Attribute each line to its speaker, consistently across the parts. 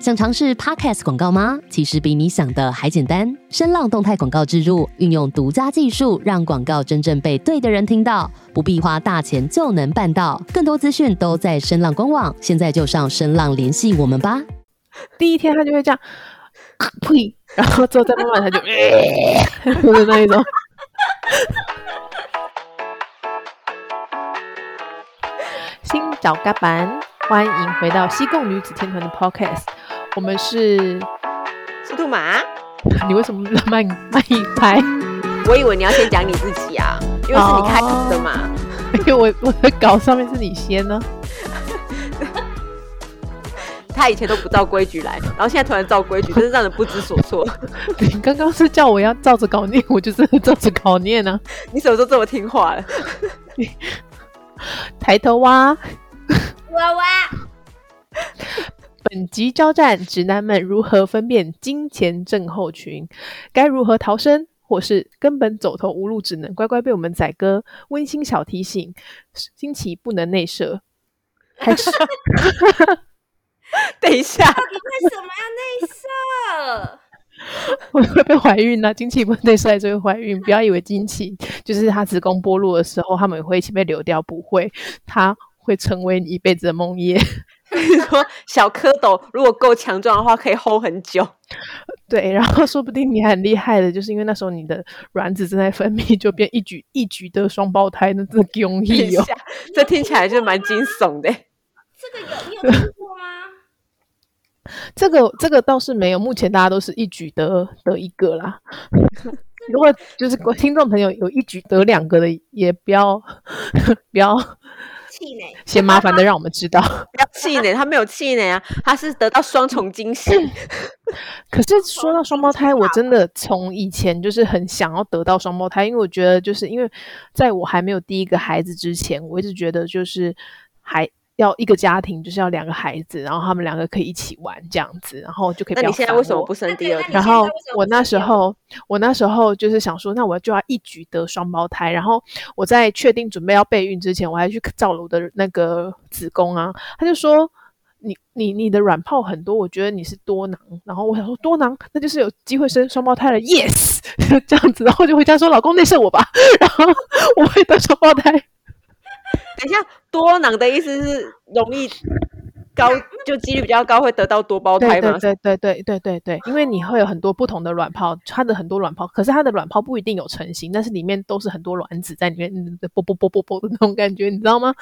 Speaker 1: 想尝试 Podcast 广告吗？其实比你想的还简单。声浪动态广告植入，运用独家技术，让广告真正被对的人听到，不必花大钱就能办到。更多资讯都在声浪官网，现在就上声浪联系我们吧。
Speaker 2: 第一天他就会这样，呸，然后之后再慢慢他就，就是那一种。新找嘎板，欢迎回到西贡女子天团的 Podcast。我们是
Speaker 3: 是兔马，
Speaker 2: 你为什么慢慢一拍？
Speaker 3: 我以为你要先讲你自己啊，因为是你开始的嘛。
Speaker 2: 因为我我的稿上面是你先呢。
Speaker 3: 他以前都不照规矩来，然后现在突然照规矩，真是让人不知所措。
Speaker 2: 你刚刚是叫我要照着稿念，我就是照着稿念呢、啊。
Speaker 3: 你什么时候这么听话了？
Speaker 2: 抬头蛙，
Speaker 4: 哇哇。
Speaker 2: 本集交战，直男们如何分辨金钱症候群？该如何逃生，或是根本走投无路，只能乖乖被我们宰割？温馨小提醒：经期不能内射。还是？
Speaker 3: 等一下，
Speaker 4: 为什么要内射？
Speaker 2: 我会被怀孕呢、啊？经期不能内射就会怀孕？不要以为经期就是他子宫剥落的时候，他们会一起被流掉，不会，它会成为你一辈子的梦魇。
Speaker 3: 你说小蝌蚪如果够强壮的话，可以 hold 很久。
Speaker 2: 对，然后说不定你很厉害的，就是因为那时候你的卵子正在分泌，就变一举一举得双胞胎，那真的容易哦。
Speaker 3: 这听起来就蛮惊悚的。
Speaker 4: 这个有你有听过吗？
Speaker 2: 这个这个倒是没有，目前大家都是一举得得一个啦。如果就是听众朋友有一举得两个的，也不要不要。
Speaker 4: 气馁，
Speaker 2: 嫌麻烦的让我们知道。
Speaker 3: 不要气馁，他没有气馁啊，他是得到双重惊喜。
Speaker 2: 可是说到双胞胎，我真的从以前就是很想要得到双胞胎，因为我觉得就是因为在我还没有第一个孩子之前，我一直觉得就是还。要一个家庭就是要两个孩子，然后他们两个可以一起玩这样子，然后就可以。那
Speaker 3: 你现在为什么不生第二胎？
Speaker 2: 然后我那时候，我那时候就是想说，那我就要一举得双胞胎。然后我在确定准备要备孕之前，我还去照了我的那个子宫啊，他就说你你你的卵泡很多，我觉得你是多囊。然后我想说多囊，那就是有机会生双胞胎了。Yes，这样子，然后就回家说老公内射我吧，然后我会得双胞胎。
Speaker 3: 等一下，多囊的意思是容易高，就几率比较高会得到多胞胎吗？
Speaker 2: 对对对对对对对，因为你会有很多不同的卵泡，它的很多卵泡，可是它的卵泡不一定有成型，但是里面都是很多卵子在里面，嗯啵啵啵啵啵的那种感觉，你知道吗？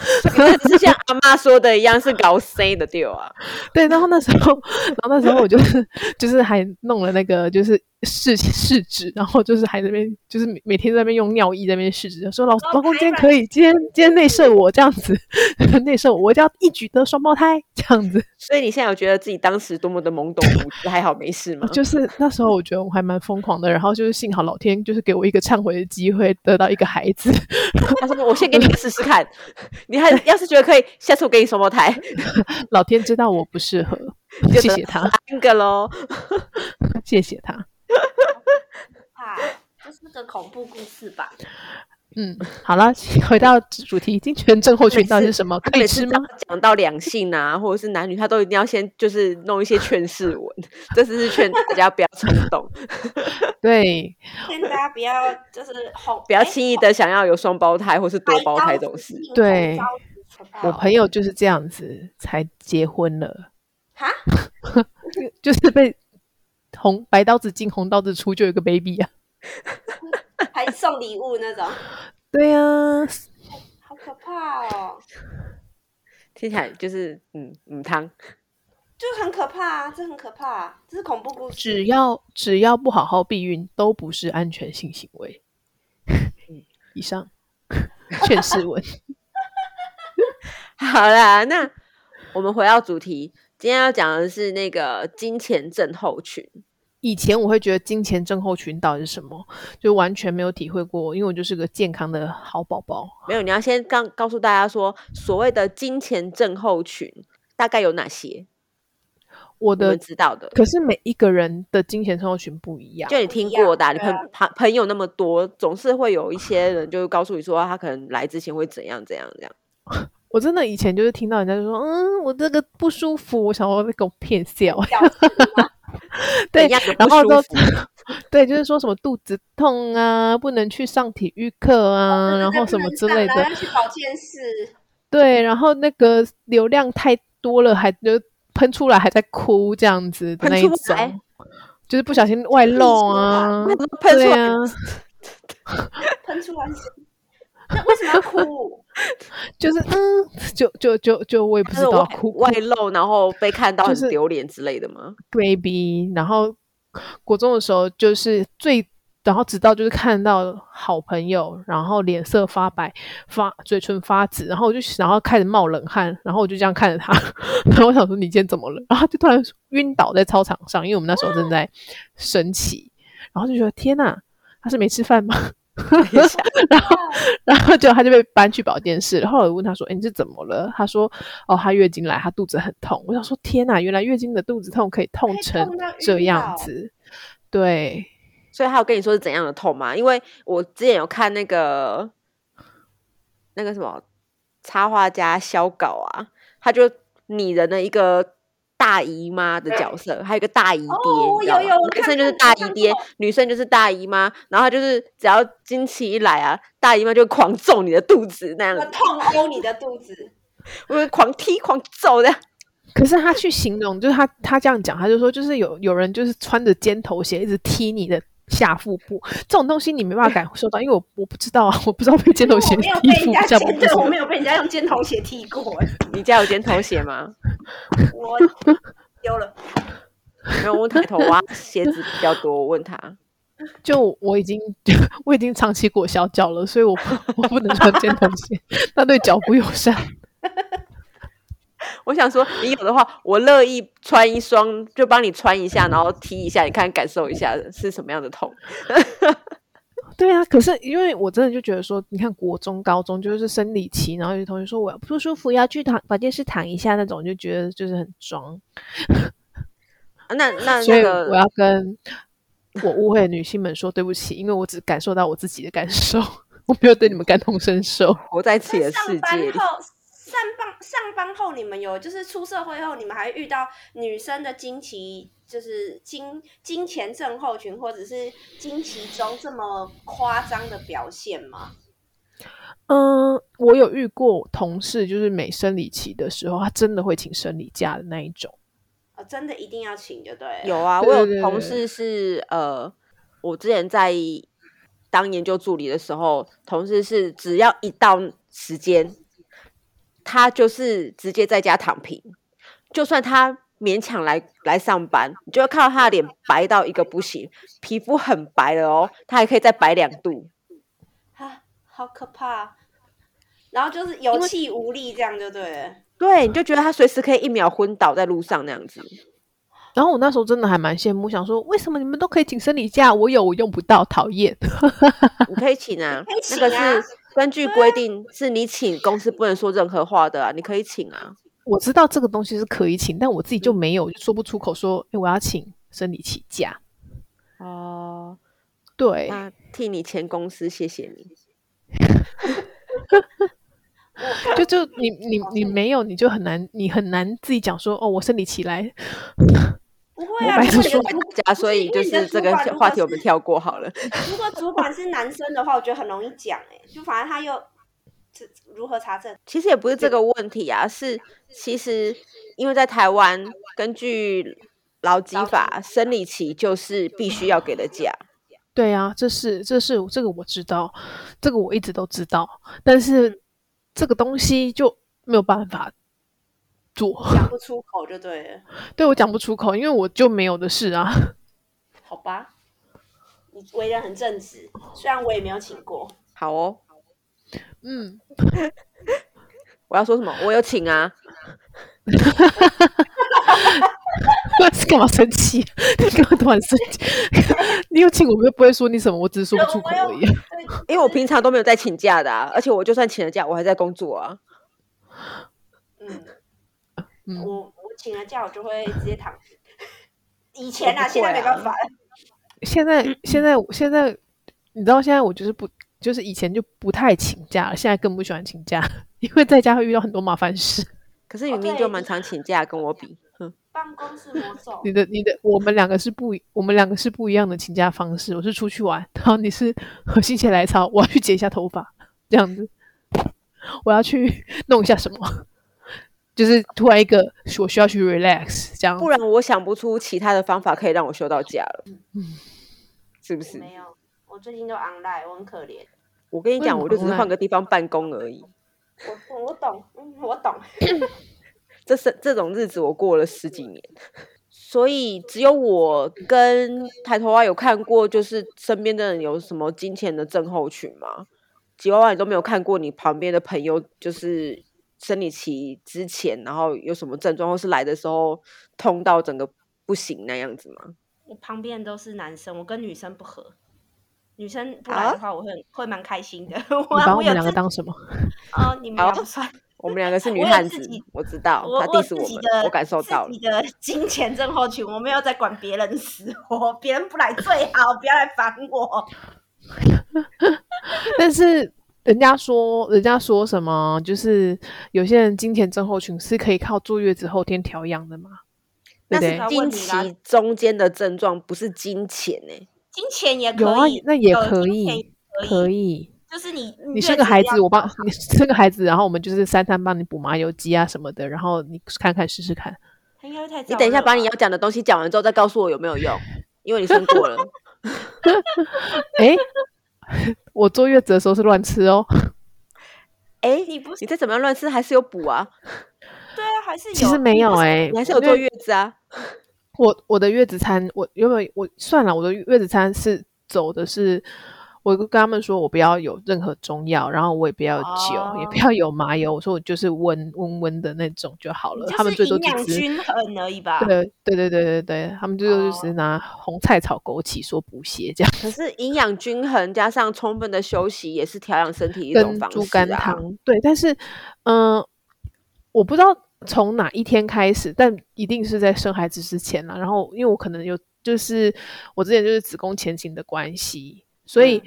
Speaker 3: 是像阿妈说的一样，是搞 C 的对啊。
Speaker 2: 对，然后那时候，然后那时候我就是就是还弄了那个就是。试 试纸，然后就是还在那边，就是每每天在那边用尿液在那边试纸，说老老公今天可以，今天今天内射我这样子，内射我，我就要一举得双胞胎这样子。
Speaker 3: 所以你现在有觉得自己当时多么的懵懂无知，还好没事吗？
Speaker 2: 就是那时候我觉得我还蛮疯狂的，然后就是幸好老天就是给我一个忏悔的机会，得到一个孩子。
Speaker 3: 他说我先给你试试看，你还要是觉得可以，下次我给你双胞胎。
Speaker 2: 老天知道我不适合，谢谢他。
Speaker 3: 三个喽，
Speaker 2: 谢谢他。
Speaker 4: 啊，这是个恐怖故事吧？
Speaker 2: 嗯，好了，回到主题，金钱症候群到底是什么？可以吃吗？
Speaker 3: 讲到两性啊，或者是男女，他都一定要先就是弄一些劝世文，这次是劝大家不要冲动。
Speaker 2: 对，
Speaker 4: 劝大家不要就是
Speaker 3: 不要轻易的想要有双胞胎或是多胞胎这种事。
Speaker 2: 对，我朋友就是这样子才结婚了。哈，就是被。红白刀子进红刀子出，就有个 baby 啊，
Speaker 4: 还送礼物那种。
Speaker 2: 对呀、啊，
Speaker 4: 好可怕哦！
Speaker 3: 听起来就是嗯嗯汤，
Speaker 4: 就很可怕啊，这很可怕、啊，这是恐怖故事。
Speaker 2: 只要只要不好好避孕，都不是安全性行为。以上劝世文。
Speaker 3: 好啦，那我们回到主题。今天要讲的是那个金钱症候群。
Speaker 2: 以前我会觉得金钱症候群到底是什么，就完全没有体会过，因为我就是个健康的好宝宝。
Speaker 3: 没有，你要先告告诉大家说，所谓的金钱症候群大概有哪些？
Speaker 2: 我的
Speaker 3: 知道的，
Speaker 2: 可是每一个人的金钱症候群不一样。
Speaker 3: 就你听过的、啊，你朋朋朋友那么多，总是会有一些人就告诉你说，他可能来之前会怎样怎样怎样。
Speaker 2: 我真的以前就是听到人家就说，嗯，我这个不舒服，我想说被狗骗笑。对，然后都 对，就是说什么肚子痛啊，不能去上体育课啊，哦、然后什么之类的。
Speaker 4: 去保健室。
Speaker 2: 对，然后那个流量太多了，还就喷出来还在哭这样子的那一种，就是不小心外漏啊，喷出来啊，
Speaker 4: 喷出来。那 为什么要哭？
Speaker 2: 就是嗯，就就就就我也不知道哭
Speaker 3: 外露，然后被看到很丢脸之类的吗
Speaker 2: ？Baby，然后国中的时候就是最，然后直到就是看到好朋友，然后脸色发白、发嘴唇发紫，然后我就然后开始冒冷汗，然后我就这样看着他，然后我想说你今天怎么了？然后他就突然晕倒在操场上，因为我们那时候正在 升旗，然后就觉得天哪，他是没吃饭吗？然后，然后就他就被搬去保健室。然后我问他说：“哎，你是怎么了？”他说：“哦，他月经来，他肚子很痛。”我想说：“天哪，原来月经的肚子痛可以痛成这样子。”对，
Speaker 3: 所以他有跟你说是怎样的痛吗？因为我之前有看那个那个什么插画家肖稿啊，他就拟人的一个。大姨妈的角色，还有一个大姨爹，
Speaker 4: 哦、有有
Speaker 3: 男生就是大姨爹，女生就是大姨妈。然后就是只要经期一来啊，大姨妈就狂揍你的肚子那样子，
Speaker 4: 痛殴你的肚子，
Speaker 3: 我就狂踢狂揍的。
Speaker 2: 可是他去形容，就是他他这样讲，他就说就是有有人就是穿着尖头鞋一直踢你的。下腹部这种东西你没办法感受到，因为我我不知道啊，我不知道被尖头鞋踢腹下部。
Speaker 4: 对，我没有被人家用尖头鞋踢过。
Speaker 3: 你家有尖头鞋吗？
Speaker 4: 我丢了。
Speaker 3: 没有，我抬头挖鞋子比较多。我问他，
Speaker 2: 就我已经 我已经长期裹小脚了，所以我我不能穿尖头鞋，那对脚不友善。
Speaker 3: 我想说，你有的话，我乐意穿一双，就帮你穿一下，然后踢一下，你看感受一下是什么样的痛。
Speaker 2: 对啊，可是因为我真的就觉得说，你看国中、高中就是生理期，然后有同学说我要不舒服，要去躺保健室躺一下那种，就觉得就是很装。
Speaker 3: 那那
Speaker 2: 所以我要跟我误会的女性们说对不起，因为我只感受到我自己的感受，我没有对你们感同身受。
Speaker 3: 活在自己的世界里。
Speaker 4: 上班上班后，你们有就是出社会后，你们还遇到女生的经期，就是经经前症候群，或者是经期中这么夸张的表现吗？
Speaker 2: 嗯，我有遇过同事，就是每生理期的时候，他真的会请生理假的那一种。
Speaker 4: 哦，真的一定要请就对了。
Speaker 3: 有啊，我有同事是呃，我之前在当研究助理的时候，同事是只要一到时间。他就是直接在家躺平，就算他勉强来来上班，你就会看到他的脸白到一个不行，皮肤很白了哦，他还可以再白两度，
Speaker 4: 啊，好可怕！然后就是有气无力，这样就对了。
Speaker 3: 对，你就觉得他随时可以一秒昏倒在路上那样子。
Speaker 2: 然后我那时候真的还蛮羡慕，想说为什么你们都可以请生理假，我有我用不到，讨厌。
Speaker 3: 你可以请啊，
Speaker 4: 可以请啊，
Speaker 3: 那个是。根据规定，是你请，公司不能说任何话的啊！你可以请啊。
Speaker 2: 我知道这个东西是可以请，但我自己就没有，就说不出口说，哎，我要请生理期假。
Speaker 3: 哦，
Speaker 2: 对，
Speaker 3: 那替你前公司谢谢你。
Speaker 2: 就就你你你没有，你就很难，你很难自己讲说，哦，我生理期来。
Speaker 4: 不会啊，
Speaker 3: 不是说家，所以就是这个话题我们跳过好了。
Speaker 4: 如果主管是男生的话，我觉得很容易讲哎，就反正他又如何查证？
Speaker 3: 其实也不是这个问题啊，是其实因为在台湾，根据劳基法，生理期就是必须要给的假。
Speaker 2: 对啊，这是这是这个我知道，这个我一直都知道，但是这个东西就没有办法。
Speaker 4: 讲不出口就对了，
Speaker 2: 对，我讲不出口，因为我就没有的事啊。
Speaker 4: 好吧，你为人很正直，虽然我也没有请过。
Speaker 3: 好哦，
Speaker 2: 嗯，
Speaker 3: 我要说什么？我有请啊。
Speaker 2: 是 干嘛生气？你干嘛突然生气？你有请我，我又不会说你什么，我只是说不出口而已。
Speaker 3: 因为我平常都没有在请假的啊，而且我就算请了假，我还在工作啊。
Speaker 4: 嗯。嗯、我我请了假，我就会直接躺。以前啊，啊现在没办法了。
Speaker 2: 现在现在现在，你知道现在我就是不就是以前就不太请假了，现在更不喜欢请假，因为在家会遇到很多麻烦事。
Speaker 3: 可是明明就蛮常请假，跟我比，哼。
Speaker 4: 办公室魔咒。
Speaker 2: 你的你的，我们两个是不，我们两个是不一样的请假方式。我是出去玩，然后你是和心血来潮，我要去剪一下头发，这样子。我要去弄一下什么，就是突然一个我需要去 relax，这样。
Speaker 3: 不然我想不出其他的方法可以让我休到假了。
Speaker 2: 嗯，
Speaker 3: 是不是？
Speaker 4: 没有，我最近都 online，我很可怜。
Speaker 3: 我跟你讲，我就只是换个地方办公而已。
Speaker 4: 我我懂，嗯，我懂。
Speaker 3: 这是这种日子我过了十几年，所以只有我跟抬头蛙有看过，就是身边的人有什么金钱的症候群吗？吉娃娃，你都没有看过你旁边的朋友，就是生理期之前，然后有什么症状，或是来的时候痛到整个不行那样子吗？
Speaker 4: 我旁边都是男生，我跟女生不合。女生不来的话，我会、啊、会蛮开心的。我
Speaker 2: 把我们两个当什么？
Speaker 4: 哦，你们两个不算。
Speaker 3: 我们两个是 女汉子，我，我知道。他 diss 我们，我，我感受到了。
Speaker 4: 你的金钱症候群，我没有在管别人死活，别人不来最好，不要来烦我。
Speaker 2: 但是人家说，人家说什么？就是有些人经前症候群是可以靠坐月子后天调养的吗？
Speaker 3: 那是经期中间的症状，不是金钱呢、欸。
Speaker 4: 经前也可以，
Speaker 2: 有啊，那也可以，可以。
Speaker 4: 就是你，
Speaker 2: 你生个孩子，我帮你生个孩子，然后我们就是三餐帮你补麻油鸡啊什么的，然后你看看试试看。
Speaker 3: 你等一下把你要讲的东西讲完之后再告诉我有没有用，因为你生过了。哎、欸，我坐月子的时候是乱吃哦。哎、欸，你不是你再怎么样乱吃还是有补啊？
Speaker 4: 对啊，还是有。
Speaker 2: 其实没有哎、欸，
Speaker 3: 你还是有坐月子啊。
Speaker 2: 我我的月子餐，我原本我算了，我的月子餐是走的是。我跟他们说，我不要有任何中药，然后我也不要酒，哦、也不要有麻油。我说我就是温温温的那种就好了。他们最多只是
Speaker 4: 均衡而已吧。
Speaker 2: 对对对对对对，他们最多就是拿红菜炒枸杞说补血这样。
Speaker 3: 可是营养均衡加上充分的休息，也是调养身体一种方式啊。猪肝汤
Speaker 2: 对，但是嗯、呃，我不知道从哪一天开始，但一定是在生孩子之前了。然后因为我可能有就是我之前就是子宫前倾的关系。所以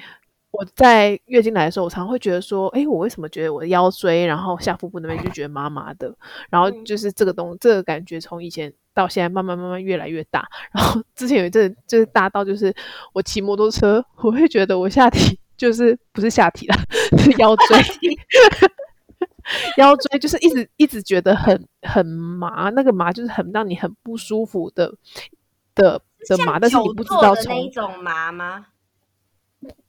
Speaker 2: 我在月经来的时候，我常常会觉得说，哎，我为什么觉得我的腰椎，然后下腹部那边就觉得麻麻的，然后就是这个东，这个感觉从以前到现在慢慢慢慢越来越大。然后之前有一阵就是大到，就是我骑摩托车，我会觉得我下体就是不是下体啦，是腰椎，腰椎就是一直一直觉得很很麻，那个麻就是很让你很不舒服的的的麻，但是你不知道从
Speaker 4: 那种麻吗？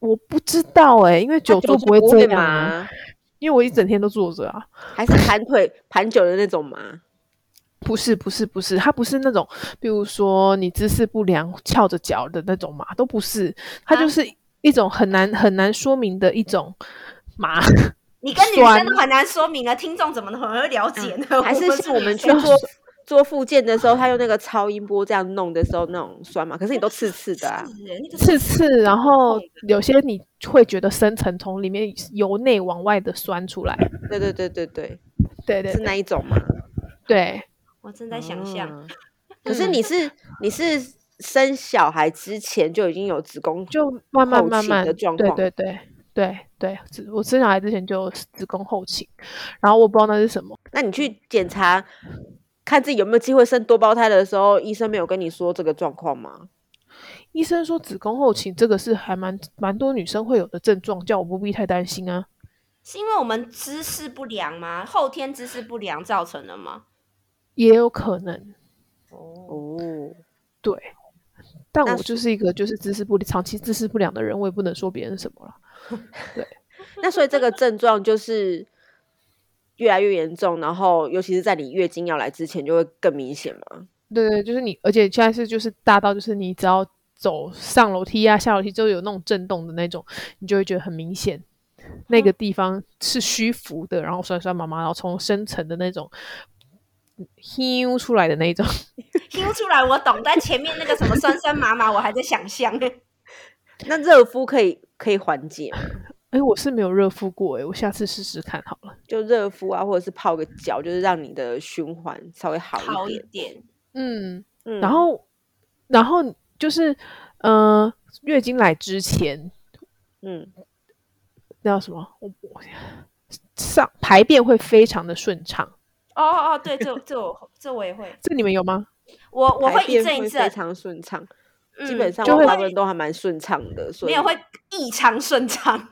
Speaker 2: 我不知道哎、欸，因为久坐不会这样啊。因为我一整天都坐着啊。
Speaker 3: 还是盘腿盘久的那种麻？
Speaker 2: 不是不是不是，它不是那种，比如说你姿势不良翘着脚的那种麻，都不是。它就是一种很难很难说明的一种麻。
Speaker 4: 你跟女生都很难说明啊，听众怎么能会了解呢？
Speaker 3: 嗯、还是是我们去做？做复健的时候，他用那个超音波这样弄的时候，那种酸嘛？可是你都刺刺的啊，
Speaker 2: 刺刺，然后有些你会觉得深层从里面由内往外的酸出来。
Speaker 3: 对对对对对
Speaker 2: 对对，
Speaker 3: 是那一种吗？
Speaker 2: 对，
Speaker 4: 我正在想象。
Speaker 3: 嗯、可是你是你是生小孩之前就已经有子宫
Speaker 2: 就慢慢慢慢
Speaker 3: 的状况？
Speaker 2: 对对对对对，我生小孩之前就子宫后倾，然后我不知道那是什么。
Speaker 3: 那你去检查。看自己有没有机会生多胞胎的时候，医生没有跟你说这个状况吗？
Speaker 2: 医生说子宫后倾这个是还蛮蛮多女生会有的症状，叫我不必太担心啊。
Speaker 4: 是因为我们姿势不良吗？后天姿势不良造成的吗？
Speaker 2: 也有可能。
Speaker 3: 哦，
Speaker 2: 对，但我就是一个就是姿势不长期姿势不良的人，我也不能说别人什么了。对，
Speaker 3: 那所以这个症状就是。越来越严重，然后尤其是在你月经要来之前，就会更明显嘛。
Speaker 2: 对对，就是你，而且现在是就是大到就是你只要走上楼梯啊、下楼梯，就有那种震动的那种，你就会觉得很明显，那个地方是虚浮的，然后酸酸麻麻，然后从深层的那种呼出来的那种
Speaker 4: 呼出来，我懂，但前面那个什么酸酸麻麻，我还在想象。
Speaker 3: 那热敷可以可以缓解吗？
Speaker 2: 哎，我是没有热敷过哎，我下次试试看好了。
Speaker 3: 就热敷啊，或者是泡个脚，就是让你的循环稍微好一点。
Speaker 4: 好一点。
Speaker 2: 嗯嗯。然后，然后就是，呃，月经来之前，嗯，那叫什么？我我上排便会非常的顺畅。
Speaker 4: 哦哦哦，对，这这我这我也会。
Speaker 2: 这你们有吗？
Speaker 4: 我我会一阵一阵
Speaker 3: 非常顺畅，
Speaker 4: 嗯、
Speaker 3: 基本上
Speaker 2: 就会
Speaker 3: 大部分都还蛮顺畅的，所以
Speaker 4: 没有会异常顺畅。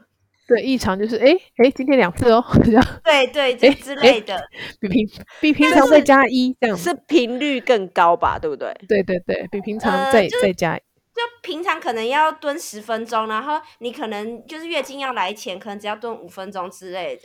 Speaker 2: 对，异常就是哎哎，今天两次哦，这样。
Speaker 4: 对对，这之类的，
Speaker 2: 比平比平常再加一这样，
Speaker 3: 是频率更高吧？对不对？
Speaker 2: 对对对，比平常再、呃、再加一。
Speaker 4: 就平常可能要蹲十分钟，然后你可能就是月经要来前，可能只要蹲五分钟之类的。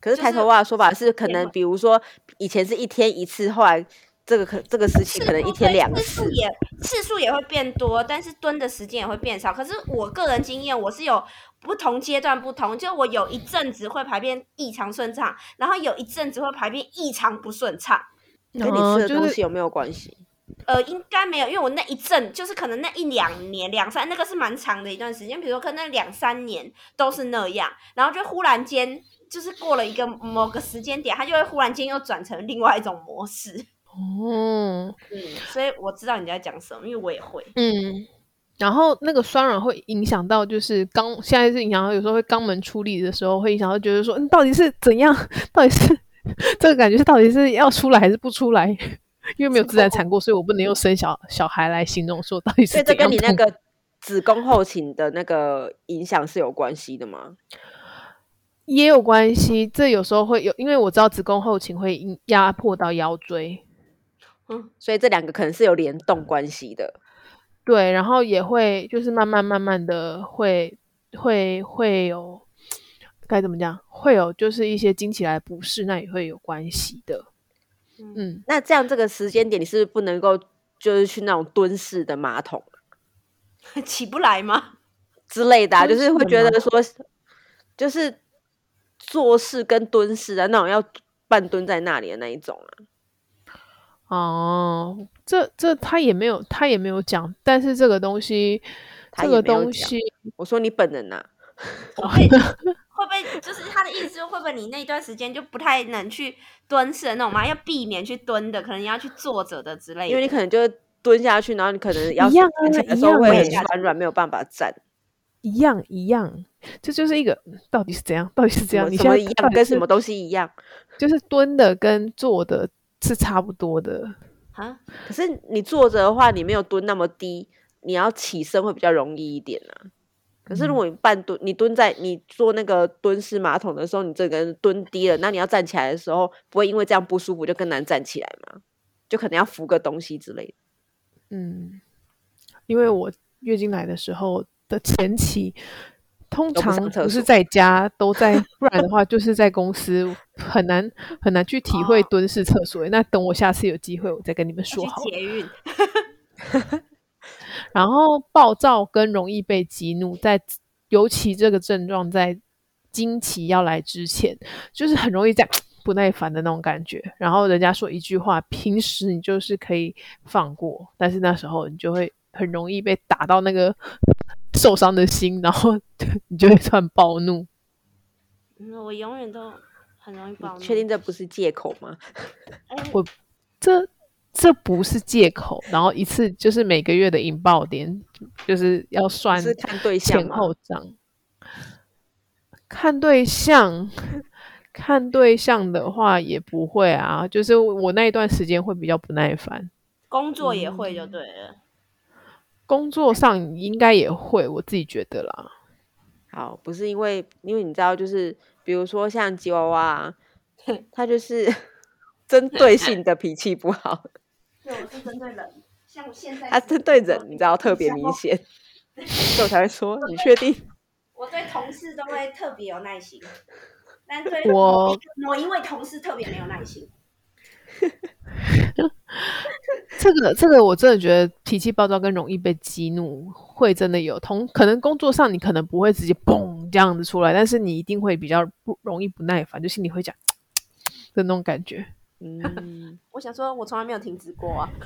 Speaker 3: 可是抬头蛙的说法是，可能比如说以前是一天一次，后来这个可这个时期可能一天两次，
Speaker 4: 次数也次数也会变多，但是蹲的时间也会变少。可是我个人经验，我是有不同阶段不同，就我有一阵子会排便异常顺畅，然后有一阵子会排便异常不顺畅，
Speaker 3: 跟你吃的东西有没有关系？
Speaker 4: 呃，应该没有，因为我那一阵就是可能那一两年、两三，那个是蛮长的一段时间。比如说，可能那两三年都是那样，然后就忽然间就是过了一个某个时间点，它就会忽然间又转成另外一种模式。
Speaker 2: 哦，
Speaker 4: 嗯，所以我知道你在讲什么，因为我也会。
Speaker 2: 嗯，然后那个酸软会影响到，就是肛，现在是影响到有时候会肛门出力的时候，会影响到觉得说，嗯，到底是怎样？到底是这个感觉是到底是要出来还是不出来？因为没有自然产过，所以我不能用生小小孩来形容说到底是。所以
Speaker 3: 这跟你那个子宫后倾的那个影响是有关系的吗？
Speaker 2: 也有关系，这有时候会有，因为我知道子宫后倾会压迫到腰椎，
Speaker 3: 嗯，所以这两个可能是有联动关系的。
Speaker 2: 对，然后也会就是慢慢慢慢的会会会有该怎么讲？会有就是一些经起来不适，那也会有关系的。嗯，
Speaker 3: 那这样这个时间点，你是不是不能够就是去那种蹲式的马桶，
Speaker 4: 起不来吗？
Speaker 3: 之类的、啊，就是会觉得说，就是坐式跟蹲式的那种要半蹲在那里的那一种啊。
Speaker 2: 哦，这这他也没有他也没有讲，但是这个东西，这个东西，
Speaker 3: 我说你本人呐、啊。
Speaker 4: 会不会就是他的意思？会不会你那段时间就不太能去蹲式的那种嘛？要避免去蹲的，可能要去坐着的之类的。
Speaker 3: 因为你可能就蹲下去，然后你可能要
Speaker 2: 一样啊，
Speaker 3: 的时候会很软软，没有办法站。
Speaker 2: 一样一样，这就是一个到底是怎样？到底是怎样？你
Speaker 3: 现在一样？跟什么东西一样？
Speaker 2: 就是蹲的跟坐的是差不多的
Speaker 3: 啊。可是你坐着的话，你没有蹲那么低，你要起身会比较容易一点啊。可是如果你半蹲，你蹲在你坐那个蹲式马桶的时候，你整个人蹲低了，那你要站起来的时候，不会因为这样不舒服就更难站起来吗？就可能要扶个东西之类的。
Speaker 2: 嗯，因为我月经来的时候的前期，通常不是在家，都，在，不然的话就是在公司，很难很难去体会蹲式厕所。那等我下次有机会，我再跟你们说好。捷运。然后暴躁跟容易被激怒，在尤其这个症状在经期要来之前，就是很容易在不耐烦的那种感觉。然后人家说一句话，平时你就是可以放过，但是那时候你就会很容易被打到那个受伤的心，然后 你就会突然暴怒。
Speaker 4: 嗯，我永远都很容易暴怒。
Speaker 3: 确定这不是借口吗？
Speaker 2: 我这。这不是借口，然后一次就是每个月的引爆点，就是要算前后账。看对象，看对象的话也不会啊，就是我那一段时间会比较不耐烦。
Speaker 4: 工作也会就对了，嗯、
Speaker 2: 工作上应该也会，我自己觉得啦。
Speaker 3: 好，不是因为，因为你知道，就是比如说像吉娃娃，他就是 针对性的脾气不好。
Speaker 4: 对，我是针对人，像我现在。
Speaker 3: 他针对人，你知道特别明显，所以我才会说，你确定？
Speaker 4: 我对同事都会特别有耐心，但对我某一位同事特别没有耐心。
Speaker 2: 这 个这个，我真的觉得脾气暴躁跟容易被激怒，会真的有同可能工作上你可能不会直接嘣这样子出来，但是你一定会比较不容易不耐烦，就心里会讲的那种感觉。
Speaker 4: 嗯，我想说，我从来没有停止过啊。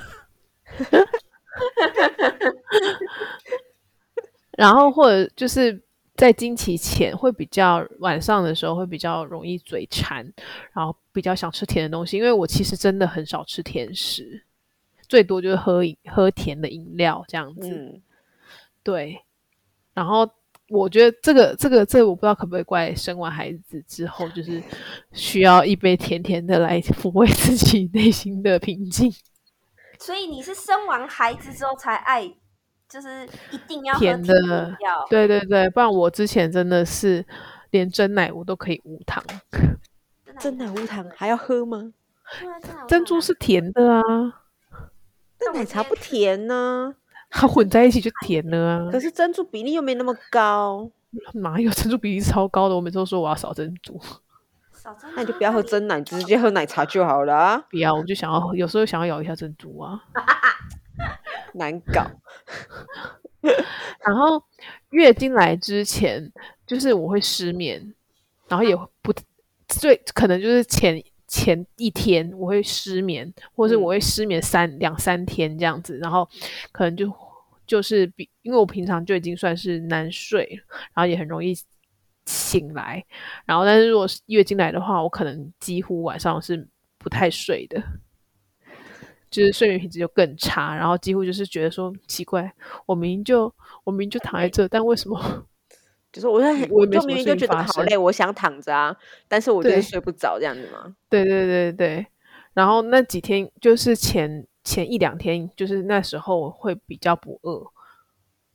Speaker 2: 然后或者就是在经期前会比较晚上的时候会比较容易嘴馋，然后比较想吃甜的东西。因为我其实真的很少吃甜食，最多就是喝喝甜的饮料这样子。嗯、对，然后我觉得这个这个这个我不知道可不可以怪生完孩子之后，就是需要一杯甜甜的来抚慰自己内心的平静。
Speaker 4: 所以你是生完孩子之后才爱，就是一定要
Speaker 2: 甜的，对对对，不然我之前真的是连真奶我都可以无糖，
Speaker 3: 真奶无糖还要喝吗？
Speaker 2: 珍珠是甜的啊，
Speaker 3: 那奶茶不甜呢？
Speaker 2: 它混在一起就甜了啊！
Speaker 3: 可是珍珠比例又没那么高，
Speaker 2: 哪有珍珠比例超高的？我每次都说我要少珍珠，
Speaker 4: 少珍珠，
Speaker 3: 那你就不要喝真奶，直接喝奶茶就好了啊。
Speaker 2: 不要，我就想要有时候想要咬一下珍珠啊，
Speaker 3: 难搞。
Speaker 2: 然后月经来之前，就是我会失眠，然后也不最可能就是前。前一天我会失眠，或是我会失眠三、嗯、两三天这样子，然后可能就就是比因为我平常就已经算是难睡，然后也很容易醒来，然后但是如果是月经来的话，我可能几乎晚上是不太睡的，就是睡眠品质就更差，然后几乎就是觉得说奇怪，我明明就我明明就躺在这，但为什么？
Speaker 3: 就是我在，我就明明就觉得好累，我想躺着啊，但是我就是睡不着这样子嘛。
Speaker 2: 对对对对，然后那几天就是前前一两天，就是那时候会比较不饿。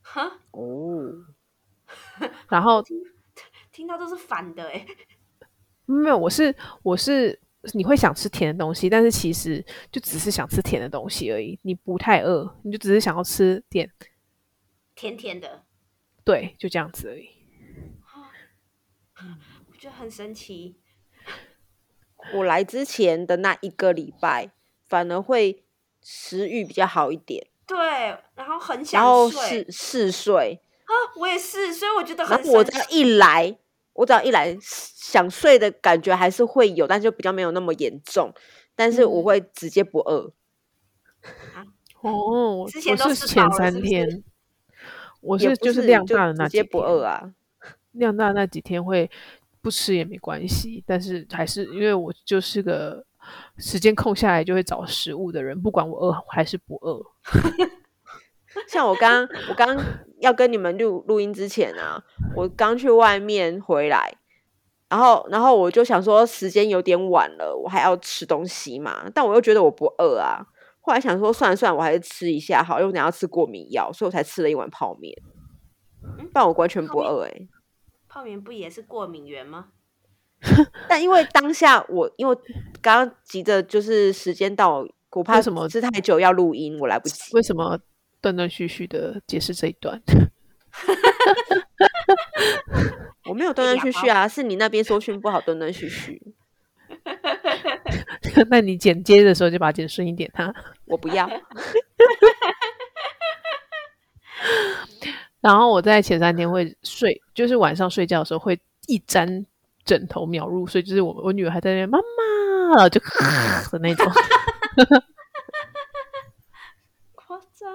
Speaker 4: 哈哦，
Speaker 2: 然后
Speaker 4: 听，听到都是反的哎。
Speaker 2: 没有，我是我是你会想吃甜的东西，但是其实就只是想吃甜的东西而已，你不太饿，你就只是想要吃点
Speaker 4: 甜甜的。
Speaker 2: 对，就这样子而已。
Speaker 4: 我觉得很神奇。
Speaker 3: 我来之前的那一个礼拜，反而会食欲比较好一点。
Speaker 4: 对，然后很想睡，
Speaker 3: 然后嗜嗜睡
Speaker 4: 啊，我也是，所以我觉得很
Speaker 3: 我只要一来，我只要一来，想睡的感觉还是会有，但是就比较没有那么严重。但是我会直接不饿。
Speaker 2: 啊、哦，
Speaker 4: 之前都
Speaker 2: 是前三天，我是就是量大的那几天，
Speaker 3: 直接不饿啊。
Speaker 2: 量大那几天会不吃也没关系，但是还是因为我就是个时间空下来就会找食物的人，不管我饿还是不饿。
Speaker 3: 像我刚我刚 要跟你们录录音之前啊，我刚去外面回来，然后然后我就想说时间有点晚了，我还要吃东西嘛，但我又觉得我不饿啊。后来想说算了算了，我还是吃一下好，因为我等下要吃过敏药，所以我才吃了一碗泡面。但我完全不饿哎、欸。
Speaker 4: 泡面不也是过敏源吗？
Speaker 3: 但因为当下我因为刚刚急着就是时间到，我怕什么吃太久要录音，我来不及。
Speaker 2: 为什么断断续续的解释这一段？
Speaker 3: 我没有断断续续啊，是你那边收讯不好，断断续续。
Speaker 2: 那你剪接的时候就把它剪顺一点哈。
Speaker 3: 我不要。
Speaker 2: 然后我在前三天会睡，就是晚上睡觉的时候会一沾枕头秒入睡，就是我我女儿还在那边妈妈，就的那
Speaker 4: 种。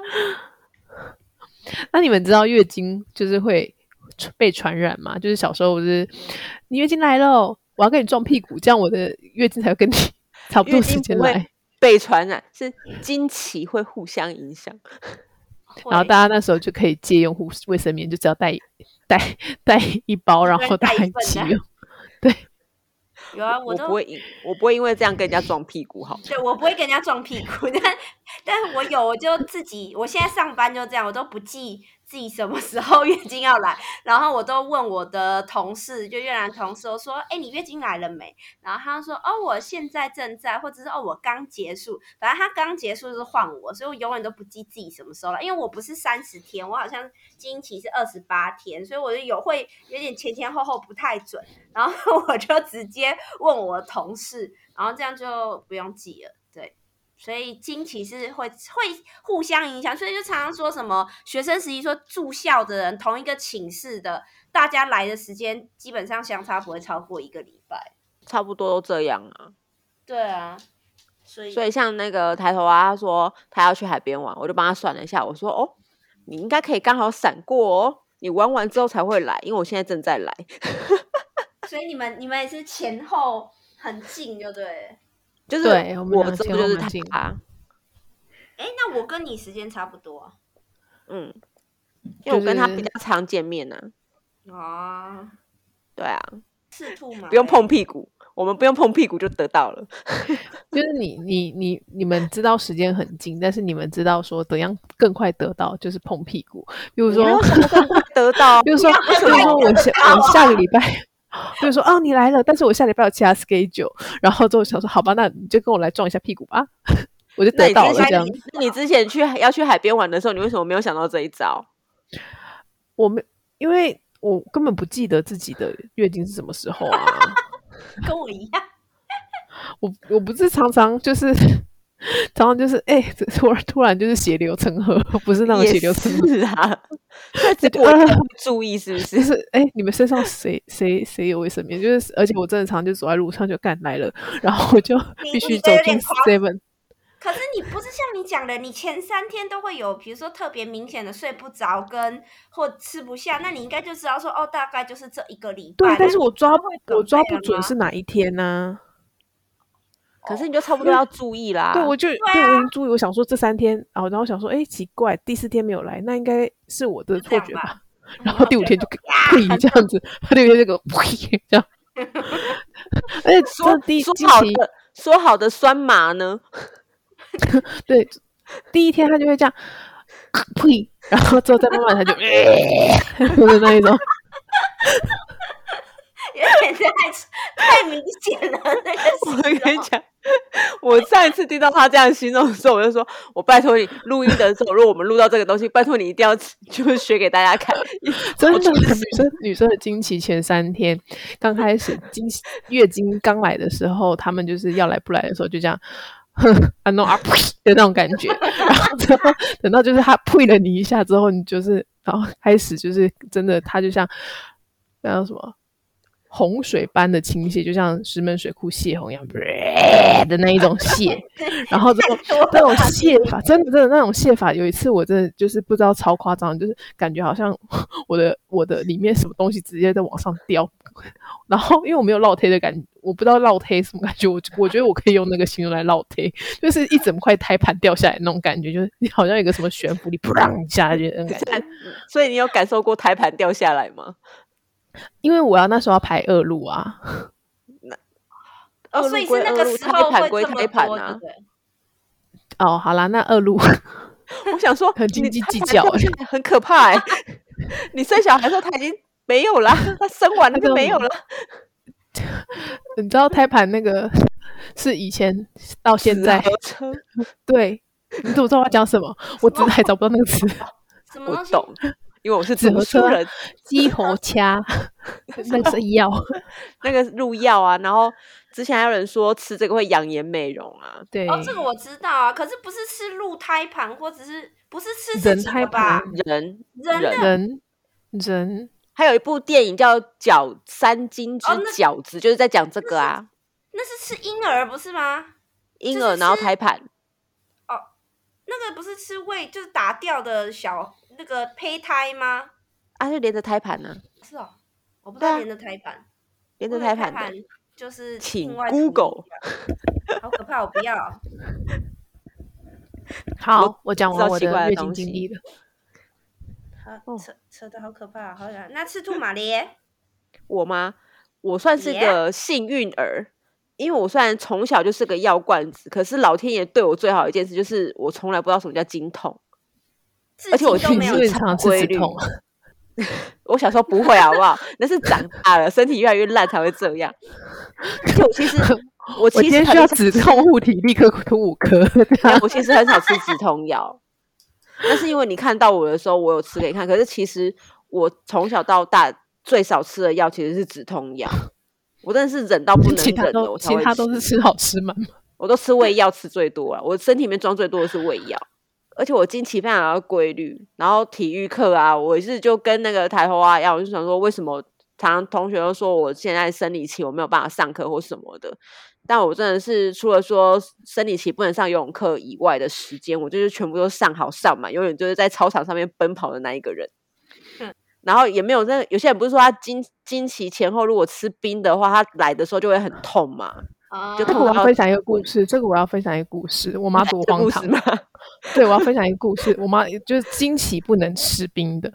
Speaker 2: 那你们知道月经就是会被传染吗？就是小时候不是你月经来了，我要跟你撞屁股，这样我的月经才会跟你 差不多时间来。
Speaker 3: 被传染是经期会互相影响。
Speaker 2: 然后大家那时候就可以借用护卫生棉，就只要带带带一包，然后带一起用。对，
Speaker 4: 有啊，我，
Speaker 3: 我不会因我不会因为这样跟人家撞屁股，好。
Speaker 4: 对，我不会跟人家撞屁股，但但是我有，我就自己，我现在上班就这样，我都不记。自己什么时候 月经要来，然后我都问我的同事，就越南同事，我说：“哎，你月经来了没？”然后他说：“哦，我现在正在，或者是哦，我刚结束。反正他刚结束就是换我，所以我永远都不记自己什么时候来，因为我不是三十天，我好像经期是二十八天，所以我就有会有点前前后后不太准。然后 我就直接问我的同事，然后这样就不用记了。”所以经期是会会互相影响，所以就常常说什么学生时期说住校的人同一个寝室的，大家来的时间基本上相差不会超过一个礼拜，
Speaker 3: 差不多都这样啊。
Speaker 4: 对啊，所以
Speaker 3: 所以像那个抬头啊，他说他要去海边玩，我就帮他算了一下，我说哦，你应该可以刚好闪过哦，你玩完之后才会来，因为我现在正在来。
Speaker 4: 所以你们你们也是前后很近，就对。
Speaker 3: 就是我这不就是他？
Speaker 4: 哎，那我跟你时间差不多。
Speaker 3: 嗯，因为我跟他比较常见面呢、啊。
Speaker 4: 啊，
Speaker 3: 对啊，
Speaker 4: 赤兔嘛
Speaker 3: 不用碰屁股，我们不用碰屁股就得到了。
Speaker 2: 就是你你你你们知道时间很近，但是你们知道说怎样更快得到，就是碰屁股。比如说
Speaker 3: 得到，
Speaker 2: 比如说比如说我下我下个礼拜，比如说哦你来了，但是我下礼拜有其他 schedule，然后就想说好吧，那你就跟我来撞一下屁股吧，我就得到了这样。
Speaker 3: 那你之前去要去海边玩的时候，你为什么没有想到这一招？
Speaker 2: 我没，因为我根本不记得自己的月经是什么时候啊，
Speaker 4: 跟我一样。
Speaker 2: 我我不是常常就是常常就是哎、欸，突然突然就是血流成河，不是那种血流成河
Speaker 3: 是啊。这个我注意是不是？
Speaker 2: 就是哎、欸，你们身上谁谁谁有卫生棉？就是而且我真的常常就走在路上就干来了，然后我就必须走进 seven。
Speaker 4: 可是你不是像你讲的，你前三天都会有，比如说特别明显的睡不着跟或吃不下，那你应该就知道说哦，大概就是这一个礼拜。
Speaker 2: 对，但是我抓我抓不准是哪一天呢、
Speaker 3: 啊？可是你就差不多要注意啦。
Speaker 2: 对，我就对，啊、对我已经注意，我想说这三天，然后然后想说，哎，奇怪，第四天没有来，那应该是我的错觉吧？吧然后第五天就呸 这样子，第五天这个呸这样。而且
Speaker 3: 说第说好的说好的酸麻呢？
Speaker 2: 对，第一天他就会这样，呸，然后之后再慢慢他就，就是那一种，
Speaker 4: 有点太太明显了。那个
Speaker 3: 我跟你讲，我上一次听到他这样形容的时候，我就说，我拜托你录音的时候，如果我们录到这个东西，拜托你一定要 就是学给大家看。
Speaker 2: 真的，女生女生的经期前三天，刚开始经月经刚来的时候，他们就是要来不来的时候，就这样。哼，啊 no 啊呸的那种感觉，然后之后等到就是他呸了你一下之后，你就是然后开始就是真的，他就像那叫什么洪水般的倾泻，就像石门水库泄洪一样的那一种泄，然后这种那种泄法，真的真的那种泄法，有一次我真的就是不知道超夸张，就是感觉好像我的我的里面什么东西直接在往上掉。然后，因为我没有落胎的感觉，我不知道落胎什么感觉。我我觉得我可以用那个形容来落胎，就是一整块胎盘掉下来那种感觉，就是你好像有一个什么悬浮力噗一下就那种感觉。
Speaker 3: 所以你有感受过胎盘掉下来吗？
Speaker 2: 因为我要那时候要排二路啊。
Speaker 3: 那哦，所以是那个时候会这么多啊。
Speaker 2: 哦，好啦，那二路，
Speaker 3: 我想说
Speaker 2: 很斤斤计较，
Speaker 3: 很可怕哎。你生小孩的时候他已经。没有啦，他生完了就没有了。
Speaker 2: 你知道胎盘那个是以前到现在，对，你怎么知道我讲什么？我真的还找不到那个词。
Speaker 4: 什么？
Speaker 3: 我懂，因为我是读书人。
Speaker 2: 鸡喉掐，那个是药，
Speaker 3: 那个入药啊。然后之前还有人说吃这个会养颜美容啊。
Speaker 2: 对，
Speaker 4: 哦，这个我知道啊。可是不是吃鹿胎盘，或者是不是吃人胎盘？
Speaker 3: 人
Speaker 4: 人
Speaker 2: 人人。
Speaker 3: 还有一部电影叫《饺三金之饺子》，哦，就是在讲这个啊。
Speaker 4: 那是，那是吃婴儿不是吗？
Speaker 3: 婴儿然后胎盘。
Speaker 4: 哦，那个不是吃胃就是打掉的小那个胚胎吗？
Speaker 3: 啊，就连着胎盘呢。
Speaker 4: 是哦，我不知道连着胎盘。
Speaker 3: 连着胎盘
Speaker 4: 就是
Speaker 3: 请 Google。
Speaker 4: 好可怕，我不要。
Speaker 2: 好，我讲完我的月经经历了。
Speaker 4: 扯扯的好可怕，好想。那赤兔马咧？
Speaker 3: 我吗？我算是个幸运儿，yeah? 因为我虽然从小就是个药罐子，可是老天爷对我最好的一件事就是我从来不知道什么叫经痛，而且我经期很规律。我小时候不会好不好？那是长大了，身体越来越烂才会这样。就我其实 我其实
Speaker 2: 需要止痛护体，立刻涂五颗。
Speaker 3: 我其实很少吃止痛药。那是因为你看到我的时候，我有吃给你看。可是其实我从小到大最少吃的药其实是止痛药。我真的是忍到不能忍了，我才会吃。
Speaker 2: 其他都是吃好吃吗？
Speaker 3: 我都吃胃药吃最多啊，我身体里面装最多的是胃药，而且我经期非常的规律。然后体育课啊，我是就跟那个台花一样，我就想说，为什么常常同学都说我现在生理期我没有办法上课或什么的。但我真的是除了说生理期不能上游泳课以外的时间，我就是全部都上好上满，永远就是在操场上面奔跑的那一个人。嗯，然后也没有那有些人不是说他经经期前后如果吃冰的话，他来的时候就会很痛嘛。
Speaker 2: 啊，这个我要分享一个故事。这个我要分享一个故事。我妈多荒唐吗？对，我要分享一个故事。我妈就是惊奇不能吃冰的。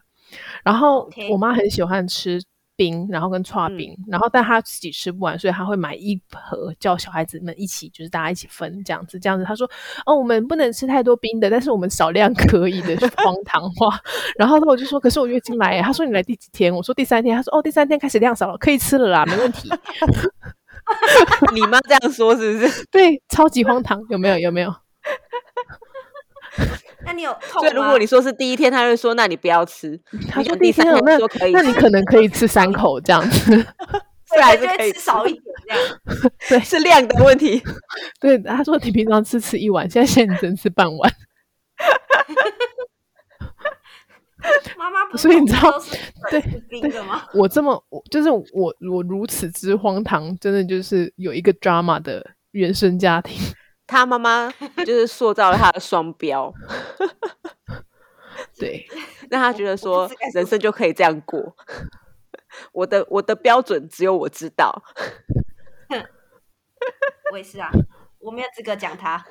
Speaker 2: 然
Speaker 4: 后
Speaker 2: 我妈很喜欢吃冰，然后跟串冰，嗯、然后但她自己吃不完，所以她会买一盒，叫小孩子们一起，就是大家一起分这样子。这样子，她说：“哦，我们不能吃太多冰的，但是我们少量可以的。”荒唐话。然后我就说：“可是我月经来。”她说：“你来第几天？”我说：“第三天。”她说：“哦，第三天开始量少了，可以吃了啦，没问题。”
Speaker 3: 你妈这样说是不是？
Speaker 2: 对，超级荒唐，有没有？有没有？
Speaker 4: 那你有
Speaker 3: 痛？所以如果你说是第一天，他就说：“那你不要吃。”
Speaker 2: 他说第三天说可以，那你可能可以吃三口这样子，
Speaker 4: 对，还是可以吃少一点这样。
Speaker 2: 对，
Speaker 3: 是量的问题。
Speaker 2: 对，他说你平常吃吃一碗，现在现在你只能吃半碗。
Speaker 4: 妈妈，
Speaker 2: 所以你知道，对，
Speaker 4: 冰的吗？
Speaker 2: 我这么，我就是我，我如此之荒唐，真的就是有一个 drama 的原生家庭。
Speaker 3: 他妈妈 就是塑造了他的双标，
Speaker 2: 对，
Speaker 3: 让他觉得说人生就可以这样过。我的我的标准只有我知道。
Speaker 4: 我也是啊，我没有资格讲他。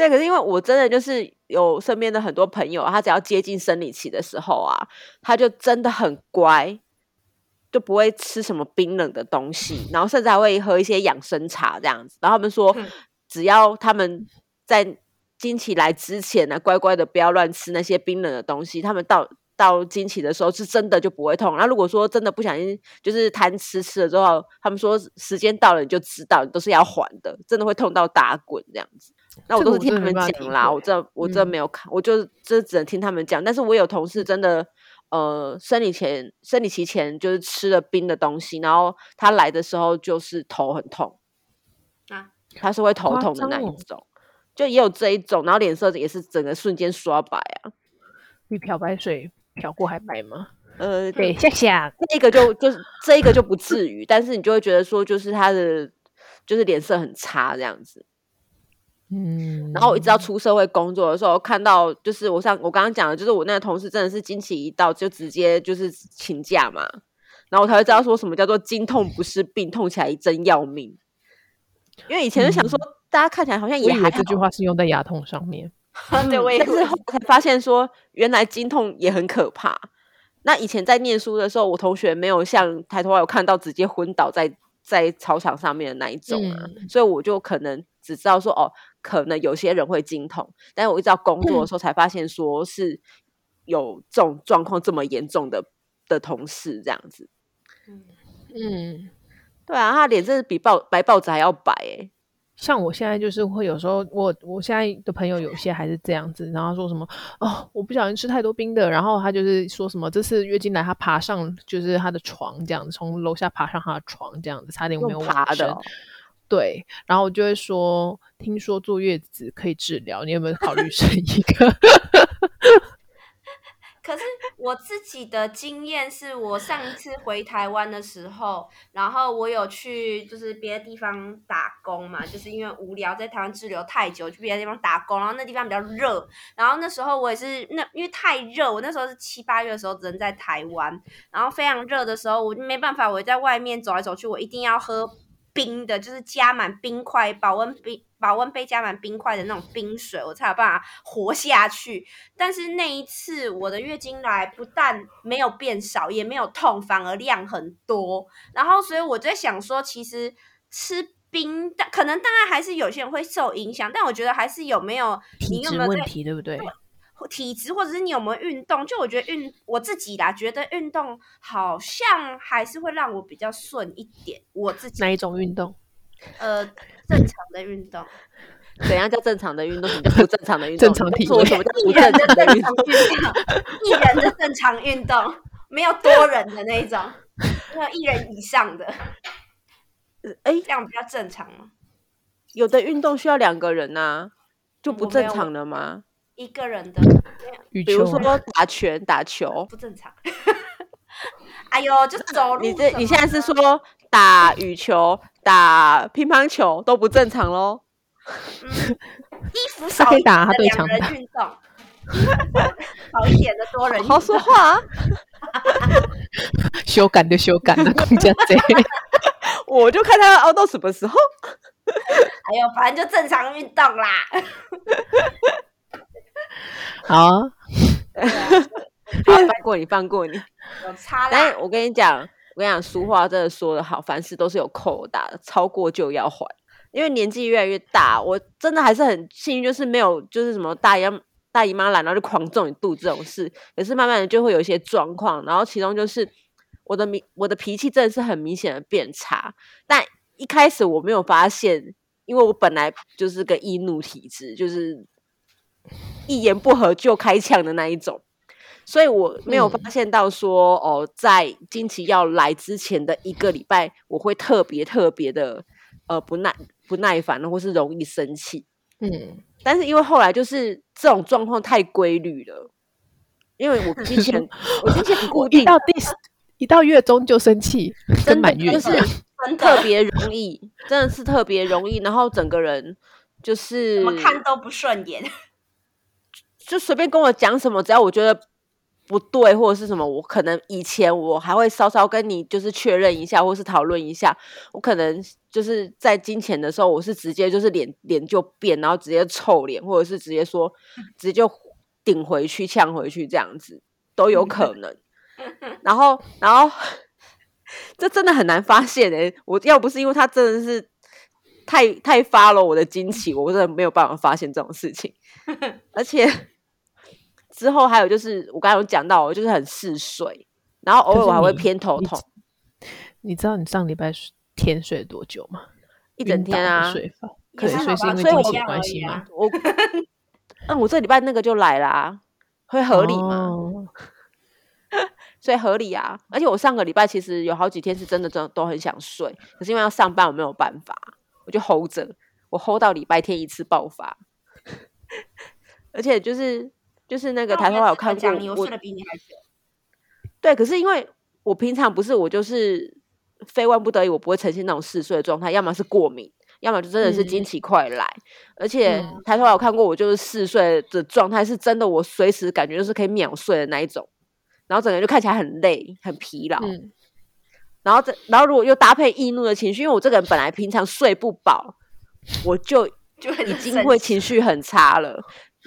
Speaker 3: 对，可是因为我真的就是有身边的很多朋友，他只要接近生理期的时候啊，他就真的很乖，就不会吃什么冰冷的东西，然后甚至还会喝一些养生茶这样子。然后他们说。只要他们在经期来之前呢，乖乖的不要乱吃那些冰冷的东西，他们到到经期的时候是真的就不会痛。那如果说真的不小心就是贪吃吃了之后，他们说时间到了你就知道，你都是要还的，真的会痛到打滚这样子。那我都是听他们讲啦，我这我这没有看，嗯、我就这只能听他们讲。但是我有同事真的，呃，生理前生理期前就是吃了冰的东西，然后他来的时候就是头很痛啊。他是会头痛的那一种，哦、就也有这一种，然后脸色也是整个瞬间刷白啊，
Speaker 2: 比漂白水漂过还白吗？
Speaker 3: 呃，
Speaker 2: 对，谢谢。
Speaker 3: 那个就就是这一个就不至于，但是你就会觉得说，就是他的就是脸色很差这样子。
Speaker 2: 嗯，
Speaker 3: 然后我一直到出社会工作的时候，看到就是我上我刚刚讲的，就是我那个同事真的是经期一到就直接就是请假嘛，然后我才会知道说什么叫做经痛不是病，痛起来真要命。因为以前就想说，大家看起来好像也还好。
Speaker 2: 这句话是用在牙痛上面，
Speaker 3: 对，我也是。但是后来才发现说，原来经痛也很可怕。那以前在念书的时候，我同学没有像抬头有看到直接昏倒在在操场上面的那一种啊，嗯、所以我就可能只知道说，哦，可能有些人会经痛，但是我一直到工作的时候才发现说是有这种状况这么严重的的同事这样子。
Speaker 2: 嗯嗯。
Speaker 3: 对啊，他脸真是比报白报纸还要白诶。
Speaker 2: 像我现在就是会有时候，我我现在的朋友有些还是这样子，然后说什么哦，我不小心吃太多冰的，然后他就是说什么这次月经来他爬上就是他的床这样子，从楼下爬上他的床这样子，差点没有
Speaker 3: 爬的。
Speaker 2: 对，然后我就会说，听说坐月子可以治疗，你有没有考虑生一个？
Speaker 4: 可是我自己的经验是，我上一次回台湾的时候，然后我有去就是别的地方打工嘛，就是因为无聊在台湾滞留太久，去别的地方打工，然后那地方比较热，然后那时候我也是那因为太热，我那时候是七八月的时候人在台湾，然后非常热的时候，我就没办法，我在外面走来走去，我一定要喝冰的，就是加满冰块保温冰。保温杯加满冰块的那种冰水，我才有办法活下去。但是那一次我的月经来不但没有变少，也没有痛，反而量很多。然后，所以我在想说，其实吃冰，但可能当然还是有些人会受影响。但我觉得还是有没有
Speaker 2: 体质问题，对不对？
Speaker 4: 体质或者是你有没有运动？就我觉得运我自己啦，觉得运动好像还是会让我比较顺一点。我自己
Speaker 2: 哪一种运动？
Speaker 4: 呃，正常的运动，
Speaker 3: 怎样叫正常的运动？什么叫不正常的运动？
Speaker 2: 正常体
Speaker 3: 做什么叫不正常的运动？
Speaker 4: 一人的正常运动，没有多人的那种，没有一人以上的。哎，这样比较正常吗？
Speaker 3: 有的运动需要两个人呐，就不正常了吗？
Speaker 4: 一个人的，
Speaker 2: 比
Speaker 3: 如说打拳、打球，
Speaker 4: 不正常。哎呦，就走路。
Speaker 3: 你这你现在是说打羽球？打乒乓球都不正常喽。
Speaker 4: 嗯，衣服少一点的两 人运动，好一点的多人。
Speaker 3: 好说话，啊，
Speaker 2: 修改的修改的空间贼。
Speaker 3: 我就看他要熬到什么时候。
Speaker 4: 哎呦，反正就正常运动啦。
Speaker 2: 好啊。
Speaker 3: 放过你，放过你。
Speaker 4: 我差啦。
Speaker 3: 但是我跟你讲，我跟你讲，俗话真的说得好，凡事都是有扣打的，超过就要还。因为年纪越来越大，我真的还是很幸运，就是没有就是什么大姨大姨妈来，然后就狂揍你肚这种事。可是慢慢的就会有一些状况，然后其中就是我的明我的脾气真的是很明显的变差。但一开始我没有发现，因为我本来就是个易怒体质，就是一言不合就开枪的那一种，所以我没有发现到说、嗯、哦，在经期要来之前的一个礼拜，我会特别特别的呃不耐。不耐烦，或是容易生气，嗯，但是因为后来就是这种状况太规律了，因为我之前我之前固定
Speaker 2: 一到第一到月中就生气，
Speaker 3: 真满
Speaker 2: 月
Speaker 3: 就是特别容易，真的是特别容易，然后整个人就是
Speaker 4: 怎么看都不顺眼，
Speaker 3: 就随便跟我讲什么，只要我觉得。不对，或者是什么？我可能以前我还会稍稍跟你就是确认一下，或是讨论一下。我可能就是在金钱的时候，我是直接就是脸脸就变，然后直接臭脸，或者是直接说直接就顶回去、呛回去这样子都有可能。然后，然后这真的很难发现诶、欸，我要不是因为他真的是太太发了我的惊奇，我真的没有办法发现这种事情，而且。之后还有就是我刚刚有讲到，我就是很嗜睡，然后偶尔我还会偏头痛
Speaker 2: 你你。知道你上礼拜天睡多久吗？
Speaker 3: 一整天啊，
Speaker 2: 睡法。可是睡是因为
Speaker 3: 经
Speaker 2: 期关系吗？
Speaker 3: 我，嗯，我这礼拜那个就来啦，会合理吗？哦、所以合理啊，而且我上个礼拜其实有好几天是真的真的都很想睡，可是因为要上班，我没有办法，我就 hold 着，我 hold 到礼拜天一次爆发，而且就是。就是那个抬头还有看过我，我睡得比你还久。对，可是因为我平常不是我就是非万不得已，我不会呈现那种嗜睡的状态，要么是过敏，要么就真的是经期快来。嗯、而且抬头还有看过我就是嗜睡的状态，是真的，我随时感觉就是可以秒睡的那一种，然后整个人就看起来很累、很疲劳。嗯、然后这，然后如果又搭配易怒的情绪，因为我这个人本来平常睡不饱，我就就已经会情绪很差了。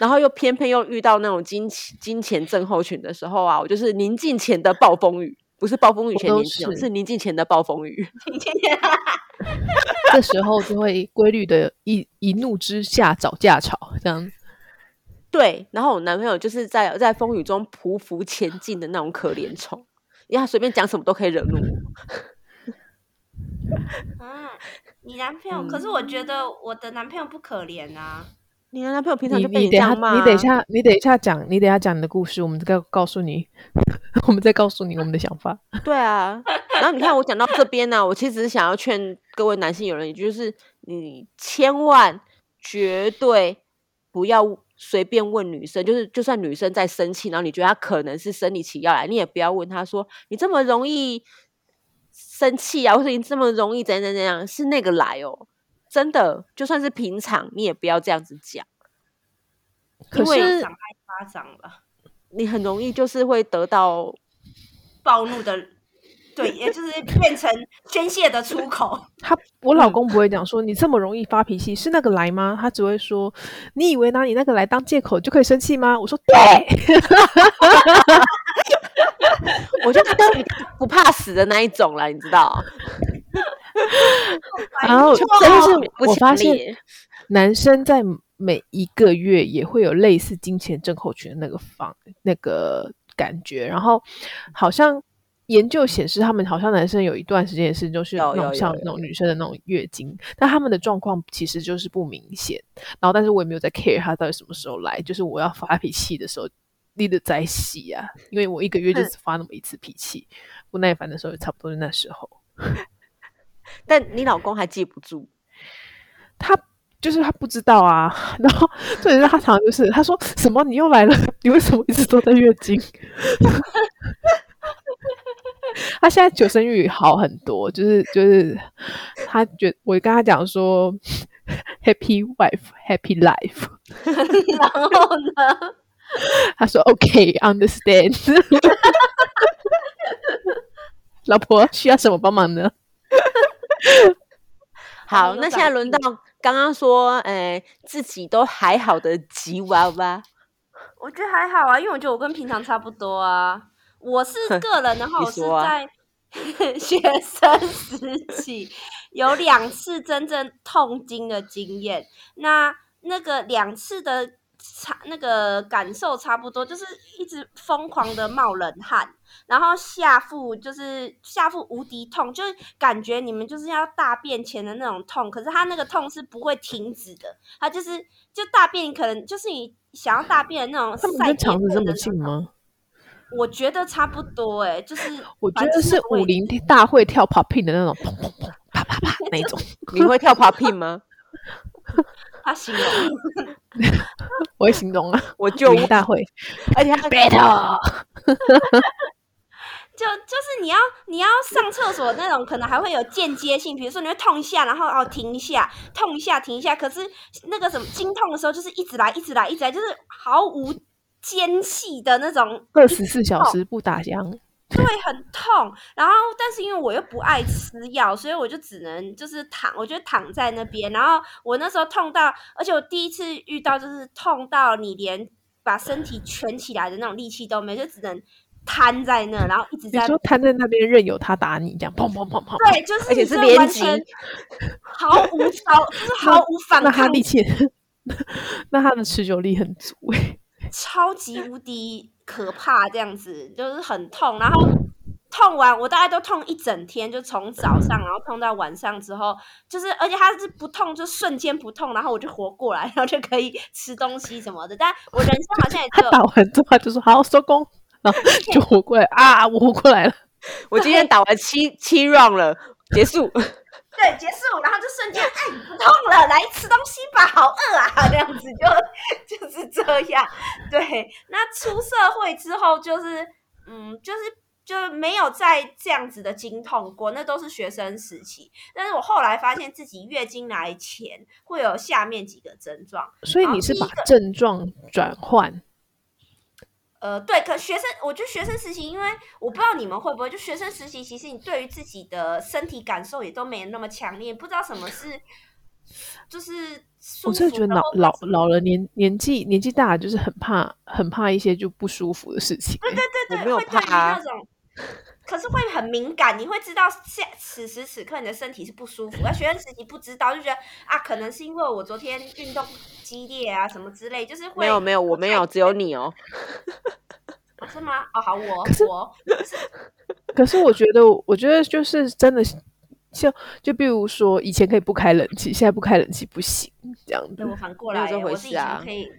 Speaker 3: 然后又偏偏又遇到那种金钱金钱症候群的时候啊，我就是宁静前的暴风雨，不是暴风雨前宁静，是，是宁静前的暴风雨。
Speaker 2: 这时候就会规律的一一怒之下找架吵，这样。
Speaker 3: 对，然后我男朋友就是在在风雨中匍匐前进的那种可怜虫，因为他随便讲什么都可以惹怒我。
Speaker 4: 嗯，你男朋友？嗯、可是我觉得我的男朋友不可怜啊。
Speaker 3: 你的男朋友平常就被你这样骂？
Speaker 2: 你等一下，你等一下讲，你等一下讲你的故事，我们再告诉你，我们再告诉你我们的想法。
Speaker 3: 对啊，然后你看我讲到这边呢、啊，我其实只是想要劝各位男性友人，也就是你千万绝对不要随便问女生，就是就算女生在生气，然后你觉得她可能是生理期要来，你也不要问她说你这么容易生气啊，或者你这么容易怎样怎样怎样，是那个来哦。真的，就算是平常，你也不要这样子讲，
Speaker 2: 可是
Speaker 4: 因为长太夸张了，
Speaker 3: 你很容易就是会得到
Speaker 4: 暴怒的，对，也就是变成宣泄的出口。
Speaker 2: 他，我老公不会讲说你这么容易发脾气是那个来吗？他只会说，你以为拿你那个来当借口就可以生气吗？我说对，
Speaker 3: 我就不不怕死的那一种了，你知道。
Speaker 2: 然后，但是我发现 男生在每一个月也会有类似金钱症候群的那个方那个感觉。然后，好像研究显示，他们好像男生有一段时间也是就是那种像那种女生的那种月经，但他们的状况其实就是不明显。然后，但是我也没有在 care 他到底什么时候来，就是我要发脾气的时候，立得在洗啊，因为我一个月就只发那么一次脾气，不耐烦的时候也差不多是那时候。
Speaker 3: 但你老公还记不住，
Speaker 2: 他就是他不知道啊。然后重点是他常常就是他说什么你又来了，你为什么一直都在月经？他现在求生欲好很多，就是就是他觉我跟他讲说 Happy wife, happy life。
Speaker 4: 然后呢？
Speaker 2: 他说 OK, understand。老婆需要什么帮忙呢？
Speaker 3: 好，那现在轮到刚刚说，哎、欸，自己都还好的吉娃娃，
Speaker 4: 我觉得还好啊，因为我觉得我跟平常差不多啊。我是个人的话，我是在 学生时期有两次真正痛经的经验。那那个两次的差那个感受差不多，就是一直疯狂的冒冷汗，然后下腹就是下腹无敌痛，就是感觉你们就是要大便前的那种痛。可是它那个痛是不会停止的，它就是就大便可能就是你想要大便的那种。
Speaker 2: 他们跟肠子这么近吗？
Speaker 4: 我觉得差不多哎、欸，就是
Speaker 2: 我觉得是武林大会跳 popping 的那种，砰砰砰，啪啪啪 那种。
Speaker 3: 你会跳 popping 吗？
Speaker 4: 他形容，
Speaker 2: 我会形容啊，
Speaker 3: 我就武林
Speaker 2: 大会，
Speaker 3: 而且他 battle，
Speaker 4: 就就是你要你要上厕所那种，可能还会有间接性，比如说你会痛一下，然后哦停一下，痛一下停一下，可是那个什么经痛的时候，就是一直来一直来一直来，就是毫无。间隙的那种，
Speaker 2: 二十四小时不打烊，
Speaker 4: 对，很痛。然后，但是因为我又不爱吃药，所以我就只能就是躺，我就躺在那边。然后我那时候痛到，而且我第一次遇到就是痛到你连把身体蜷起来的那种力气都没，就只能瘫在那，然后一直在
Speaker 2: 说瘫在那边，任由他打你，这样砰砰砰砰。
Speaker 4: 对，就是
Speaker 3: 而且是连击，
Speaker 4: 毫无超，就是毫无反抗。
Speaker 2: 那他力气，那他的持久力很足诶。
Speaker 4: 超级无敌可怕，这样子就是很痛，然后痛完我大概都痛一整天，就从早上然后痛到晚上之后，就是而且它是不痛就瞬间不痛，然后我就活过来，然后就可以吃东西什么的。但我人生好像也就
Speaker 2: 打完之后就说好收工，就活过来啊，我活过来了。
Speaker 3: 我今天打完七七 round 了，结束。
Speaker 4: 对，结束，然后就瞬间哎不痛了，来吃东西吧，好饿啊，这样子就就是这样。对，那出社会之后就是嗯，就是就没有再这样子的经痛过，那都是学生时期。但是我后来发现自己月经来前会有下面几个症状，
Speaker 2: 所以你是把症状转换。
Speaker 4: 呃，对，可学生，我觉得学生实习，因为我不知道你们会不会，就学生实习，其实你对于自己的身体感受也都没那么强烈，不知道什么是，就是
Speaker 2: 我真的觉得老老老了年年纪年纪大了，就是很怕很怕一些就不舒服的事情。
Speaker 4: 对对对对，
Speaker 3: 没有怕
Speaker 4: 啊那种。可是会很敏感，你会知道现此时此刻你的身体是不舒服。而学生时期不知道，就觉得啊，可能是因为我昨天运动激烈啊，什么之类，就是会
Speaker 3: 没有没有，我没有，只有你 哦。
Speaker 4: 是吗？哦，好，我
Speaker 2: 可是
Speaker 4: 我。
Speaker 2: 可是我觉得，我觉得就是真的，就就比如说，以前可以不开冷气，现在不开冷气不行，这样子。
Speaker 4: 我反过来，
Speaker 3: 我是以前
Speaker 4: 可以，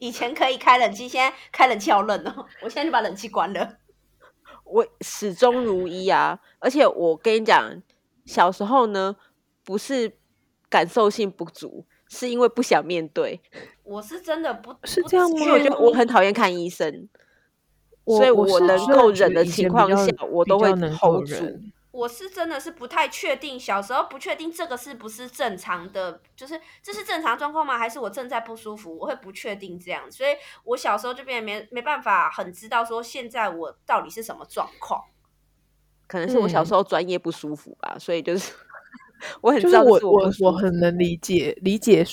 Speaker 4: 以前可以开冷气，现在开冷气好冷哦，我现在就把冷气关了。
Speaker 3: 我始终如一啊！而且我跟你讲，小时候呢，不是感受性不足，是因为不想面对。
Speaker 4: 我是真的不
Speaker 2: 是这样吗？
Speaker 3: 因为我觉得我很讨厌看医生，所以我能够忍的情况下，我都会 hold 住。
Speaker 4: 我是真的是不太确定，小时候不确定这个是不是正常的，就是这是正常状况吗？还是我正在不舒服？我会不确定这样，所以我小时候就变没没办法很知道说现在我到底是什么状况。
Speaker 3: 可能是我小时候专业不舒服吧，嗯、所以就是 我很知道我
Speaker 2: 我我很能理解理解。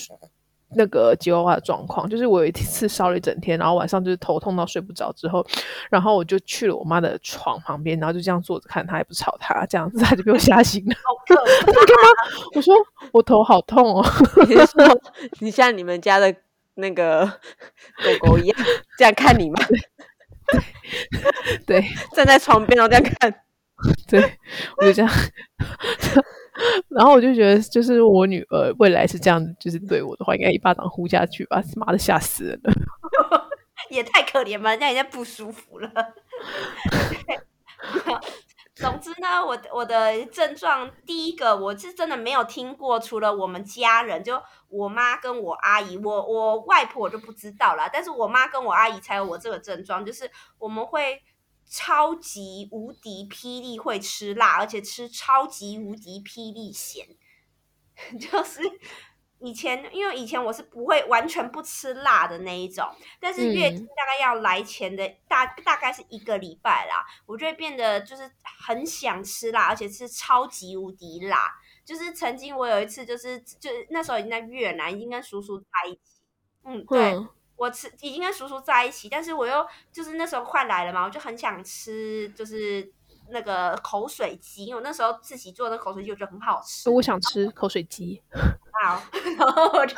Speaker 2: 那个吉娃娃的状况，就是我有一次烧了一整天，然后晚上就是头痛到睡不着，之后，然后我就去了我妈的床旁边，然后就这样坐着看她，也不吵她，这样子她就被我吓醒了。
Speaker 4: 好可怕！
Speaker 2: 你干嘛？我说我头好痛哦。
Speaker 3: 你说你像你们家的那个狗狗一样这样看你吗？
Speaker 2: 对，
Speaker 3: 站在床边然后这样看，
Speaker 2: 对，我就这样。然后我就觉得，就是我女儿未来是这样，就是对我的话，应该一巴掌呼下去吧，妈的吓死人了，
Speaker 4: 也太可怜吧，让人家不舒服了。总之呢，我我的症状第一个，我是真的没有听过，除了我们家人，就我妈跟我阿姨，我我外婆我就不知道了，但是我妈跟我阿姨才有我这个症状，就是我们会。超级无敌霹雳会吃辣，而且吃超级无敌霹雳咸。就是以前，因为以前我是不会完全不吃辣的那一种，但是月经大概要来前的大大概是一个礼拜啦，我就会变得就是很想吃辣，而且是超级无敌辣。就是曾经我有一次，就是就那时候已经在越南，已经跟叔叔在一起。嗯，对。嗯我吃已经跟叔叔在一起，但是我又就是那时候快来了嘛，我就很想吃，就是那个口水鸡，因为我那时候自己做的口水鸡，我觉得很好吃。
Speaker 2: 我想吃口水鸡，
Speaker 4: 好，然后我就。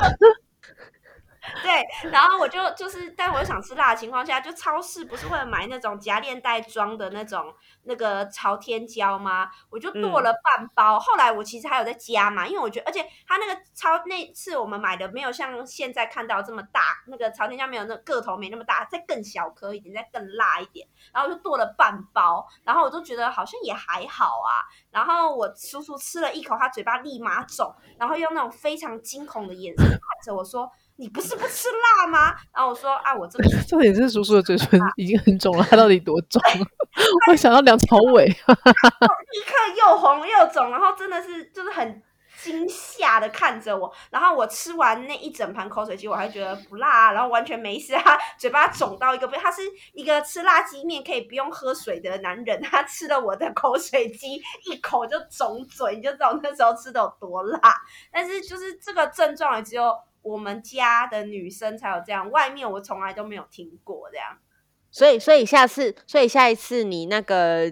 Speaker 4: 对，然后我就就是，但我又想吃辣的情况下，就超市不是会买那种夹链袋装的那种那个朝天椒吗？我就剁了半包。嗯、后来我其实还有在加嘛，因为我觉得，而且它那个超那次我们买的没有像现在看到这么大，那个朝天椒没有那个头没那么大，再更小颗一点，再更辣一点。然后我就剁了半包，然后我就觉得好像也还好啊。然后我叔叔吃了一口，他嘴巴立马肿，然后用那种非常惊恐的眼神看着我说。你不是不吃辣吗？然后我说啊，我这个
Speaker 2: 重点是叔叔的嘴唇 已经很肿了，他到底多肿？我想到梁朝伟，立
Speaker 4: 刻又红又肿，然后真的是就是很惊吓的看着我。然后我吃完那一整盘口水鸡，我还觉得不辣，然后完全没事。他嘴巴肿到一个不，他是一个吃辣鸡面可以不用喝水的男人，他吃了我的口水鸡一口就肿嘴，你就知道那时候吃的有多辣。但是就是这个症状也只有。我们家的女生才有这样，外面我从来都没有听过这样。
Speaker 3: 所以，所以下次，所以下一次你那个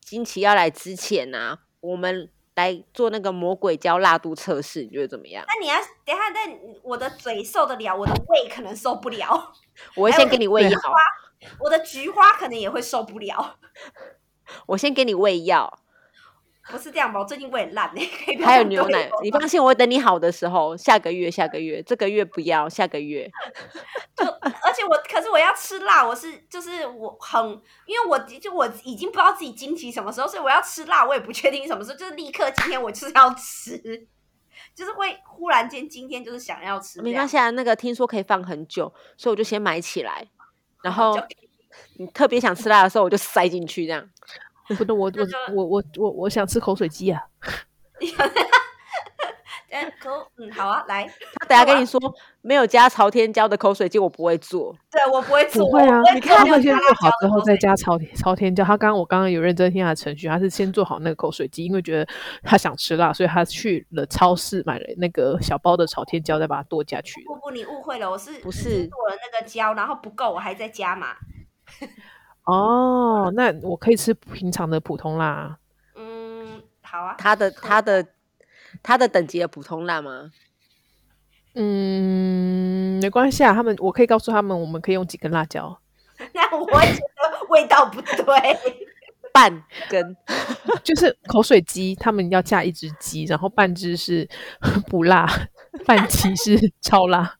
Speaker 3: 金奇要来之前呢、啊，我们来做那个魔鬼椒辣度测试，你觉得怎么样？
Speaker 4: 那你要等一下，但我的嘴受得了，我的胃可能受不了。
Speaker 3: 我会先给你喂药，
Speaker 4: 我的菊花可能也会受不了。
Speaker 3: 我先给你喂药。
Speaker 4: 不是这样吧？我最近胃很烂呢。
Speaker 3: 还有牛奶，你放心，我会等你好的时候，下个月，下个月，这个月不要，下个月。
Speaker 4: 就而且我，可是我要吃辣，我是就是我很，因为我就我已经不知道自己经期什么时候，所以我要吃辣，我也不确定什么时候，就是立刻今天我就是要吃，就是会忽然间今天就是想要吃。
Speaker 3: 没关系啊，那个听说可以放很久，所以我就先买起来，然后你特别想吃辣的时候，我就塞进去这样。
Speaker 2: 不对，我我我我我我想吃口水鸡啊！
Speaker 4: 口嗯好啊，来，
Speaker 3: 他等下跟你说没有加朝天椒的口水鸡，我不会做。
Speaker 4: 对，我不会做。
Speaker 2: 不会啊，你看他会先做好之后再加朝天朝天椒。他刚刚我刚刚有认真听他的程序，他是先做好那个口水鸡，因为觉得他想吃辣，所以他去了超市买了那个小包的朝天椒，再把它剁下去。
Speaker 4: 不不，你误会了，我是
Speaker 3: 不是
Speaker 4: 剁了那个椒，然后不够，我还在加嘛。
Speaker 2: 哦，那我可以吃平常的普通辣。
Speaker 4: 嗯，好啊。
Speaker 3: 他的他的他的等级的普通辣吗？
Speaker 2: 嗯，没关系啊。他们我可以告诉他们，我们可以用几根辣椒。
Speaker 4: 那我觉得味道不对，
Speaker 3: 半根
Speaker 2: 就是口水鸡，他们要加一只鸡，然后半只是 不辣，半鸡是超辣。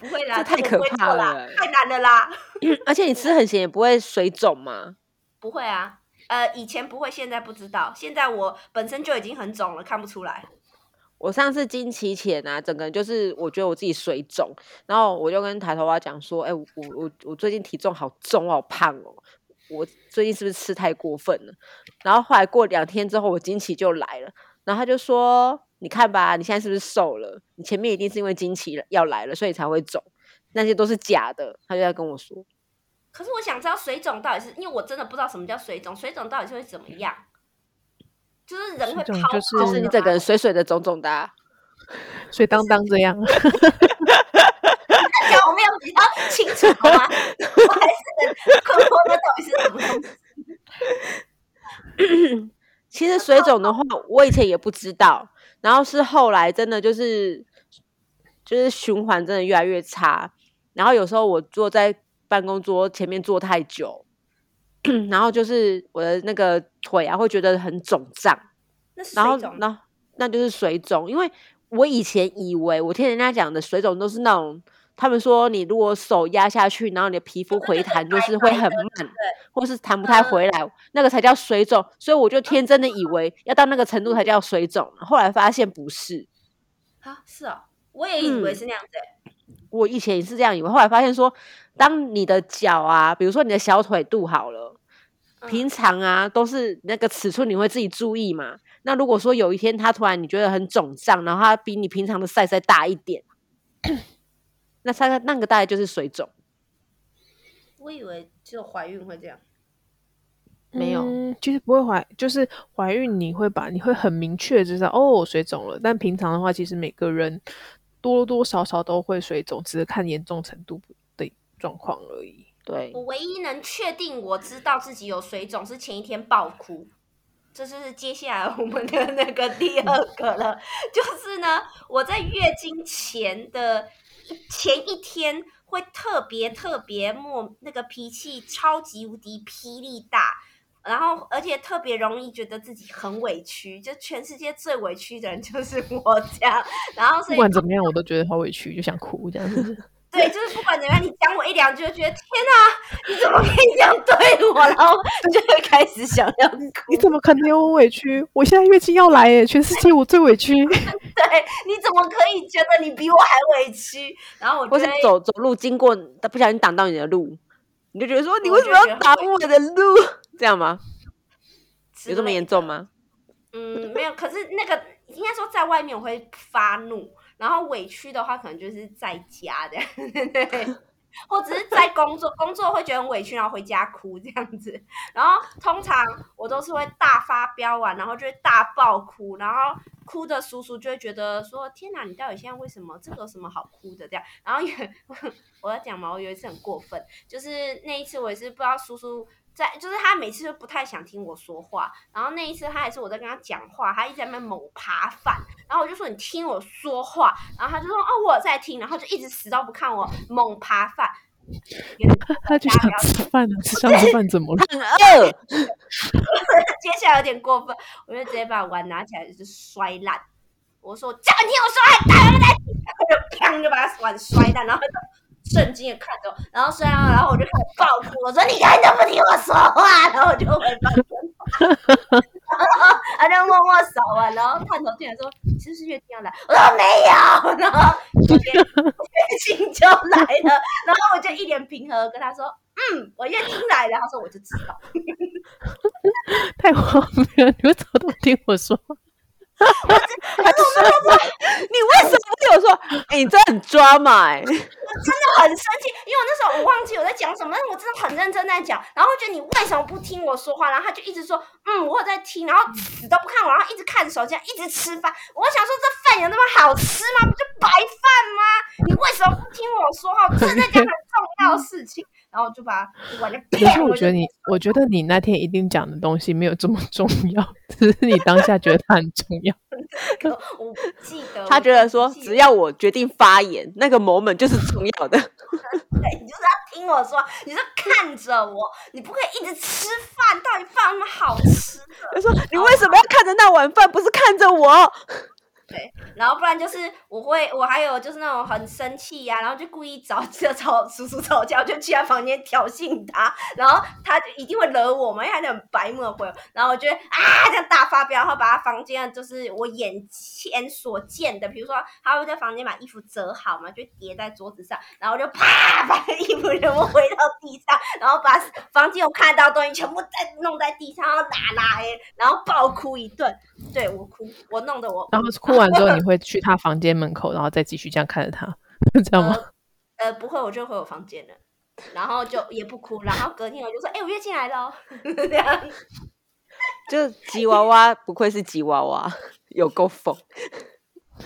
Speaker 4: 不会啦，
Speaker 3: 这太可怕了，
Speaker 4: 太难了啦！
Speaker 3: 而且你吃很咸也不会水肿吗？
Speaker 4: 不会啊，呃，以前不会，现在不知道。现在我本身就已经很肿了，看不出来。
Speaker 3: 我上次经期前啊，整个人就是我觉得我自己水肿，然后我就跟抬头蛙讲说：“哎、欸，我我我最近体重好重，好胖哦，我最近是不是吃太过分了？”然后后来过两天之后，我经期就来了，然后他就说。你看吧，你现在是不是瘦了？你前面一定是因为经期要来了，所以才会肿，那些都是假的。他就在跟我说。
Speaker 4: 可是我想知道水肿到底是因为我真的不知道什么叫水肿，水肿到底是会怎么样？就是人会泡，
Speaker 2: 就是
Speaker 3: 就是你整个人水水的肿肿的、啊，
Speaker 2: 水当当这样。
Speaker 4: 讲 我没有比较清楚吗？我还是 困惑，那到底是什么东西？
Speaker 3: 其实水肿的话，我以前也不知道。然后是后来真的就是就是循环真的越来越差，然后有时候我坐在办公桌前面坐太久，然后就是我的那个腿啊会觉得很肿胀，然后那那就是水肿，因为我以前以为我听人家讲的水肿都是那种，他们说你如果手压下去，然后你的皮肤回弹就是会很慢，或是弹不太回来，那个才叫水肿。所以我就天真的以为要到那个程度才叫水肿，后来发现不是。
Speaker 4: 啊，是啊，我也以为是那样子。
Speaker 3: 我以前也是这样以为，后来发现说，当你的脚啊，比如说你的小腿肚好了，平常啊都是那个尺寸，你会自己注意嘛。那如果说有一天它突然你觉得很肿胀，然后它比你平常的 size 再大一点。那他那个大概就是水肿，
Speaker 4: 我以为只有怀孕会这样，
Speaker 3: 没有，
Speaker 2: 嗯、其实不会怀，就是怀孕你会把你会很明确知道哦水肿了，但平常的话，其实每个人多多少少都会水肿，只是看严重程度的状况而已。
Speaker 3: 对，
Speaker 4: 我唯一能确定我知道自己有水肿是前一天爆哭，这就是接下来我们的那个第二个了，就是呢，我在月经前的前一天会特别特别莫那个脾气超级无敌霹雳大。然后，而且特别容易觉得自己很委屈，就全世界最委屈的人就是我这样。然后，
Speaker 2: 不管怎么样，我都觉得好委屈，就想哭这样子。
Speaker 4: 对，就是不管怎么样，你讲我一两句，就觉得天哪，你怎么可以这样对我？然后就会开始想要哭。
Speaker 2: 你怎么可能有我委屈？我现在月经要来耶，全世界我最委屈。对，
Speaker 4: 你怎么可以觉得你比我还委屈？然后我就会
Speaker 3: 或是走走路经过，不小心挡到你的路，你就觉得说你为什么要挡我的路？这样吗？有这么严重吗？
Speaker 4: 嗯，没有。可是那个应该说在外面我会发怒，然后委屈的话可能就是在家的，对，或者是在工作，工作会觉得很委屈，然后回家哭这样子。然后通常我都是会大发飙完，然后就会大爆哭，然后哭的叔叔就会觉得说：“天哪，你到底现在为什么？这个有什么好哭的？”这样。然后也 我要讲嘛，我有一次很过分，就是那一次我也是不知道叔叔。在就是他每次都不太想听我说话，然后那一次他也是我在跟他讲话，他一直在那边猛扒饭，然后我就说你听我说话，然后他就说哦我在听，然后就一直死都不看我猛扒饭，
Speaker 2: 他就想吃饭了，吃上吃饭怎么了？
Speaker 3: 很饿。
Speaker 4: 接下来有点过分，我就直接把碗拿起来就是摔烂，我说叫你听我说话，大人在听，然后就砰就把他碗摔烂，然后。震惊的看着我，然后虽然，然后我就开始爆哭，我说：“你看，怎么不听我说话？”然后我就回房间，然后他就默默扫完，然后探头进来说：“你是不是月经要来？”我说：“没有。”然后 月经就来了，然后我就一脸平和跟他说：“嗯，我月经来了。”他说：“我就知道。”
Speaker 2: 太荒谬了！你们怎么都不听我说？
Speaker 3: 我还是说你为什么不听我说？哎、你真的很抓马！
Speaker 4: 我真的很生气，因为我那时候我忘记我在讲什么，但我真的很认真在讲。然后我觉得你为什么不听我说话？然后他就一直说，嗯，我有在听，然后死都不看我，然后一直看手机，一直吃饭。我想说，这饭有那么好吃吗？不就白饭吗？你为什么不听我说话？我正在讲很重要的事情。然后就把我就啪。
Speaker 2: 可是我觉得你，我觉得你那天一定讲的东西没有这么重要，只是你当下觉得它很重要。
Speaker 4: 我不记得，
Speaker 3: 他觉得说，只要我决定发言，那个 moment 就是重要的。
Speaker 4: 对，你就是要听我说，你是看着我，你不可以一直吃饭。到底饭那么好吃？
Speaker 3: 他说，你为什么要看着那碗饭，不是看着我？
Speaker 4: 对，然后不然就是我会，我还有就是那种很生气呀、然后就故意找 就找叔叔吵架，我就去他房间挑衅他，然后他就一定会惹我嘛，因为他就很白目的回，然后我就啊这样大发飙，然后把他房间就是我眼前所见的，比如说他会在房间把衣服折好嘛，就叠在桌子上，然后就啪把衣服全部回到地上，然后把房间我看到的东西全部再弄在地上，然后拉拉，然后爆哭一顿，对我哭，我弄得我，
Speaker 2: 然后哭。完之后你会去他房间门口，然后再继续这样看着他，这样吗？
Speaker 4: 呃，呃，不会，我就回我房间了，然后就也不哭，然后隔天我就说：“哎、欸，我月经来了。”这样，
Speaker 3: 就吉娃娃不愧是吉娃娃，有够疯。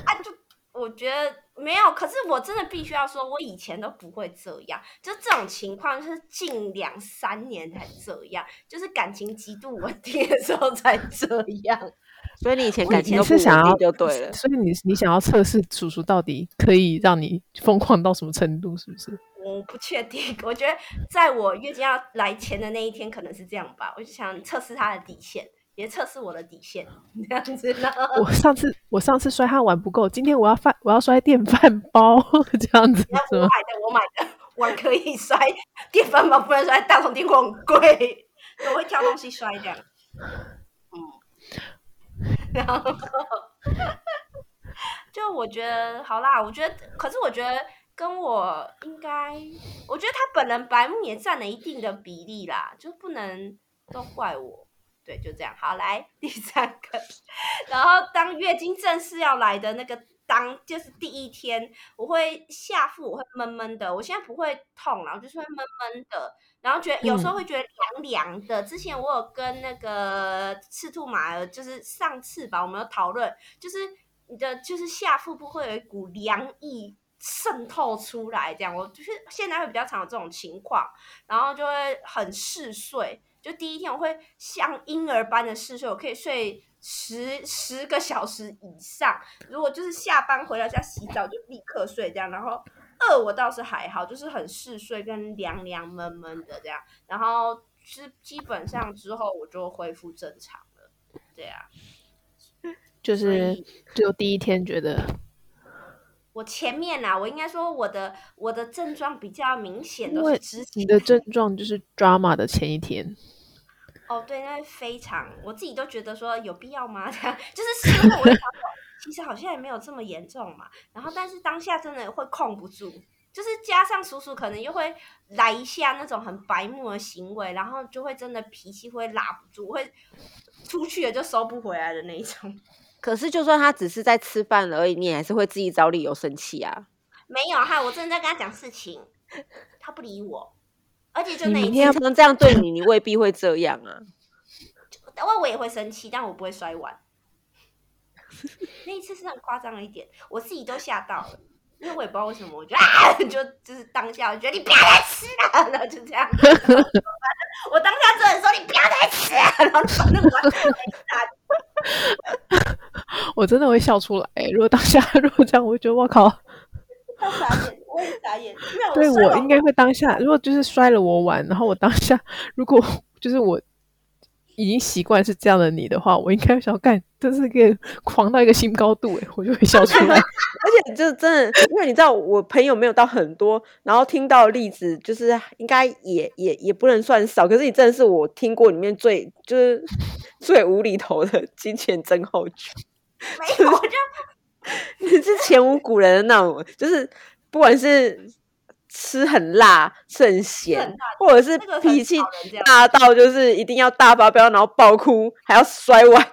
Speaker 4: 啊，就我觉得没有，可是我真的必须要说，我以前都不会这样，就这种情况是近两三年才这样，就是感情极度稳定的时候才这样。
Speaker 3: 所以你以前感情都不稳定就对了。
Speaker 2: 所以你你想要测试叔叔到底可以让你疯狂到什么程度，是不是？
Speaker 4: 我不确定。我觉得在我月经要来前的那一天，可能是这样吧。我就想测试他的底线，也测试我的底线，这样子呢。
Speaker 2: 我上次我上次摔他碗不够，今天我要饭我要摔电饭煲，这样子。
Speaker 4: 我买的我买的碗可以摔，电饭煲不能摔，大桶电锅很贵，我会挑东西摔这样。然后，就我觉得好啦，我觉得，可是我觉得跟我应该，我觉得他本人白目也占了一定的比例啦，就不能都怪我。对，就这样。好，来第三个，然后当月经正式要来的那个当，就是第一天，我会下腹，我会闷闷的。我现在不会痛，然后就是会闷闷的。然后觉得有时候会觉得凉凉的。嗯、之前我有跟那个赤兔马儿，就是上次吧，我们有讨论，就是你的就是下腹部会有一股凉意渗透出来，这样我就是现在会比较常有这种情况，然后就会很嗜睡。就第一天我会像婴儿般的嗜睡，我可以睡十十个小时以上。如果就是下班回到家洗澡就立刻睡这样，然后饿我倒是还好，就是很嗜睡跟凉凉闷闷的这样。然后是基本上之后我就恢复正常了，对啊。
Speaker 2: 就是就第一天觉得，
Speaker 4: 我前面啊，我应该说我的我的症状比较明显，的是之前
Speaker 2: 你的症状就是 drama 的前一天。
Speaker 4: 哦，对，那非常，我自己都觉得说有必要吗？这 样就是事后我就想说，其实好像也没有这么严重嘛。然后，但是当下真的会控不住，就是加上叔叔可能又会来一下那种很白目的行为，然后就会真的脾气会拉不住，会出去了就收不回来的那一种。
Speaker 3: 可是，就算他只是在吃饭而已，你还是会自己找理由生气啊？
Speaker 4: 没有哈，我真的在跟他讲事情，他不理我。而且就那一
Speaker 3: 天他能这样对你，你未必会这样啊。
Speaker 4: 因为我也会生气，但我不会摔碗。那一次是很夸张了一点，我自己都吓到了，因为我也不知道为什么，我觉得啊，就就是当下，我觉得你不要再吃了，然后就这样。我当下真的说你不要再吃了，然后把那个碗
Speaker 2: 打。我真的会笑出来。如果当下 如果这样，我会觉得我靠。
Speaker 4: 他傻眼，我也傻眼。
Speaker 2: 对，我应该会当下，如果就是摔了我碗，然后我当下如果就是我已经习惯是这样的你的话，我应该会想干，这是个 狂到一个新高度诶，我就会笑出来。
Speaker 3: 而且就真的，因为你知道我朋友没有到很多，然后听到的例子就是应该也也也不能算少，可是你真的是我听过里面最就是最无厘头的金钱症候群。
Speaker 4: 没有，我就。
Speaker 3: 你是前无古人的那种，就是不管是吃很辣、吃很咸，或者是脾气大到就是一定要大发飙，然后爆哭，还要摔碗。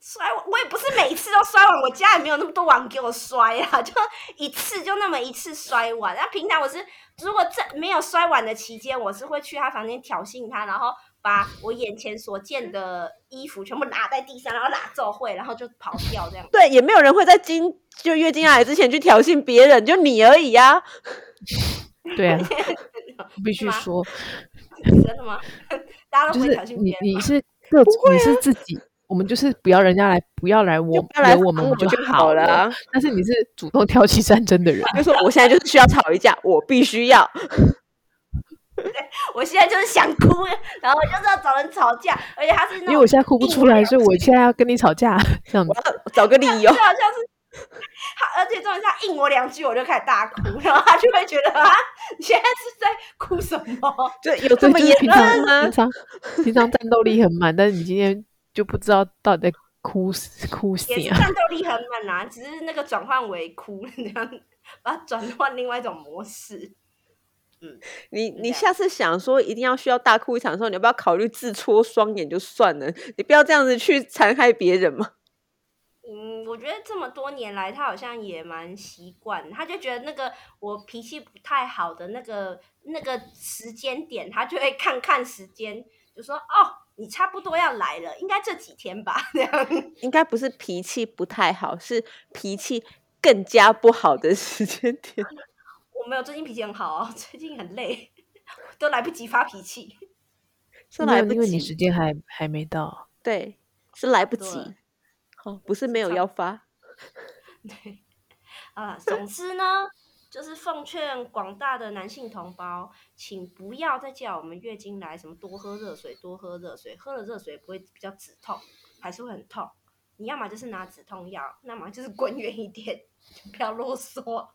Speaker 4: 摔碗，我也不是每次都摔碗，我家也没有那么多碗给我摔啊，就一次就那么一次摔碗。然后平常我是如果在没有摔碗的期间，我是会去他房间挑衅他，然后。把我眼前所见的衣服全部拿在地上，然后拿奏会，然后就跑掉这样。
Speaker 3: 对，也没有人会在经就月经来之前去挑衅别人，就你而已呀、啊。
Speaker 2: 对啊，必须说，
Speaker 4: 真的吗？大家都不会挑衅别人。
Speaker 2: 你你是各你是自己，我们就是不要人家来，不要来我不要来我们我就好了。好了，但是你是主动挑起战争的人，
Speaker 3: 就说我现在就是需要吵一架，我必须要。
Speaker 4: 我现在就是想哭，然后就是要找人吵架，而且他是因
Speaker 2: 为我现在哭不出来，所以我现在要跟你吵架，这样子
Speaker 3: 找个理由，
Speaker 4: 就好像是他，而且重点是他应我两句，我就开始大哭，然后他就会觉得啊，你现在是在哭什么？
Speaker 3: 就，有这么严重
Speaker 2: 吗？平常 平常战斗力很满，但是你今天就不知道到底在哭哭什么？
Speaker 4: 也是战斗力很满啊，只是那个转换为哭，这样把它转换另外一种模式。
Speaker 3: 嗯，你你下次想说一定要需要大哭一场的时候，你要不要考虑自戳双眼就算了？你不要这样子去残害别人嘛。
Speaker 4: 嗯，我觉得这么多年来，他好像也蛮习惯，他就觉得那个我脾气不太好的那个那个时间点，他就会看看时间，就说哦，你差不多要来了，应该这几天吧。这样
Speaker 3: 应该不是脾气不太好，是脾气更加不好的时间点。
Speaker 4: 我没有，最近脾气很好哦，最近很累，都来不及发脾气。
Speaker 2: 是来不及，因为你时间还还没到。
Speaker 3: 对，是来不及。哦，不是没有要发。
Speaker 4: 对啊，总之呢，就是奉劝广大的男性同胞，请不要再叫我们月经来什么多喝热水，多喝热水，喝了热水不会比较止痛，还是会很痛。你要么就是拿止痛药，那么就是滚远一点，就 不要啰嗦。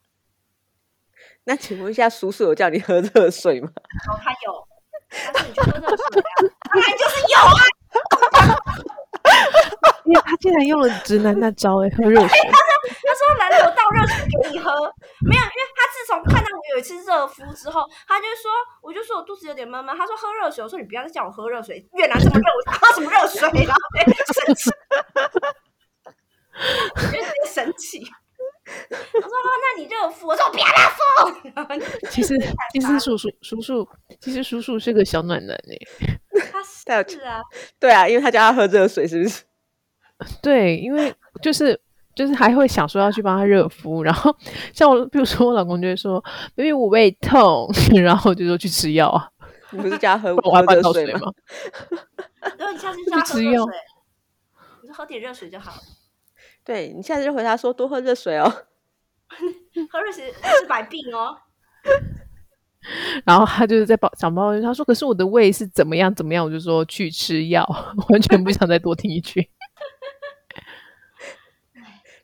Speaker 3: 那请问一下，叔叔有叫你喝热水吗？
Speaker 4: 哦，他有，他说你去喝热水啊，当然就是有啊。
Speaker 2: 因为他竟然用了直男那招哎，喝热水。
Speaker 4: 他说他说来了，我倒热水给你喝。没有，因为他自从看到我有一次热敷之后，他就说，我就说我肚子有点闷闷。他说喝热水，我说你不要再叫我喝热水，越南这么热，我喝什么热水？然后生气，我就有点生气。我说：“那你热敷。”我说：“别热敷。”
Speaker 2: 其实，其实叔叔叔叔，其实叔叔是个小暖男哎。
Speaker 4: 他 是啊，
Speaker 3: 对啊，因为他叫他喝热水，是不是？
Speaker 2: 对，因为就是就是还会想说要去帮他热敷，然后像我，比如说我老公就会说，baby 我胃痛，然后就说去吃药啊。
Speaker 3: 你不是叫他喝喝热水吗？
Speaker 4: 如果你下次叫他喝热水，你就喝点热水就好了。
Speaker 3: 对，你下次就回答说多喝热水哦，
Speaker 4: 喝热水治百病哦。
Speaker 2: 然后他就是在抱想抱怨，他说：“可是我的胃是怎么样怎么样？”我就说去吃药，完全不想再多听一句。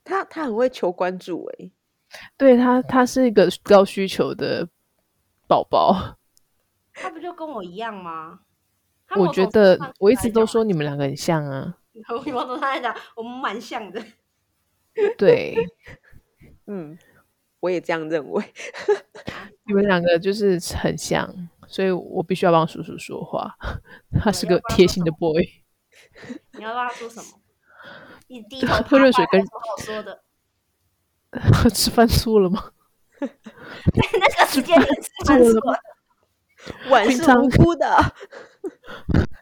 Speaker 3: 他他很会求关注诶，
Speaker 2: 对他他是一个高需求的宝宝。
Speaker 4: 他不就跟我一样吗？
Speaker 2: 我觉得我一直都说你们两个很像啊。
Speaker 4: 我从他来讲，我们蛮像的。
Speaker 2: 对，
Speaker 3: 嗯，我也这样认为。
Speaker 2: 你们两个就是很像，所以我必须要帮叔叔说话。他是个贴心的 boy。
Speaker 4: 你要让他说什么？你低头
Speaker 2: 喝热水跟
Speaker 4: 什么好说的？
Speaker 2: 吃饭错了吗？
Speaker 4: 那个时间点吃饭错了。
Speaker 3: 晚是无辜的。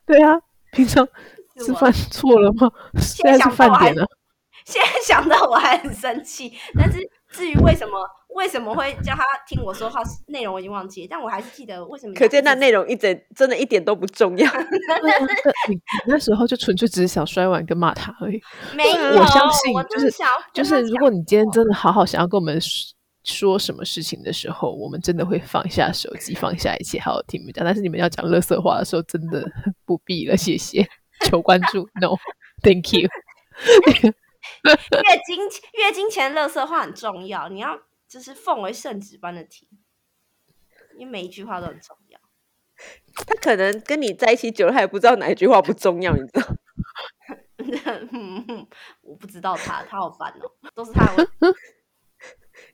Speaker 2: 对啊，平常吃饭错了吗？现在是饭点了。
Speaker 4: 现在想到我还很生气，但是至于为什么为什么会叫他听我说话，内容我已经忘记，但我还是记得为什么。
Speaker 3: 可见那内容一整真的一点都不重要。
Speaker 2: 你那时候就纯粹只是想摔碗跟骂他而已。
Speaker 4: 没有，
Speaker 2: 我相信就是
Speaker 4: 想
Speaker 2: 就是，如果你今天真的好好想要跟我们说什么事情的时候，我们真的会放下手机，放下一切，好好听你们讲。但是你们要讲垃圾话的时候，真的不必了，谢谢。求关注，No，Thank you。
Speaker 4: 月 经月经前垃圾话很重要，你要就是奉为圣旨般的听，因为每一句话都很重要。
Speaker 3: 他可能跟你在一起久了，他也不知道哪一句话不重要，你知道？
Speaker 4: 我不知道他，他好烦哦，都是他的问题。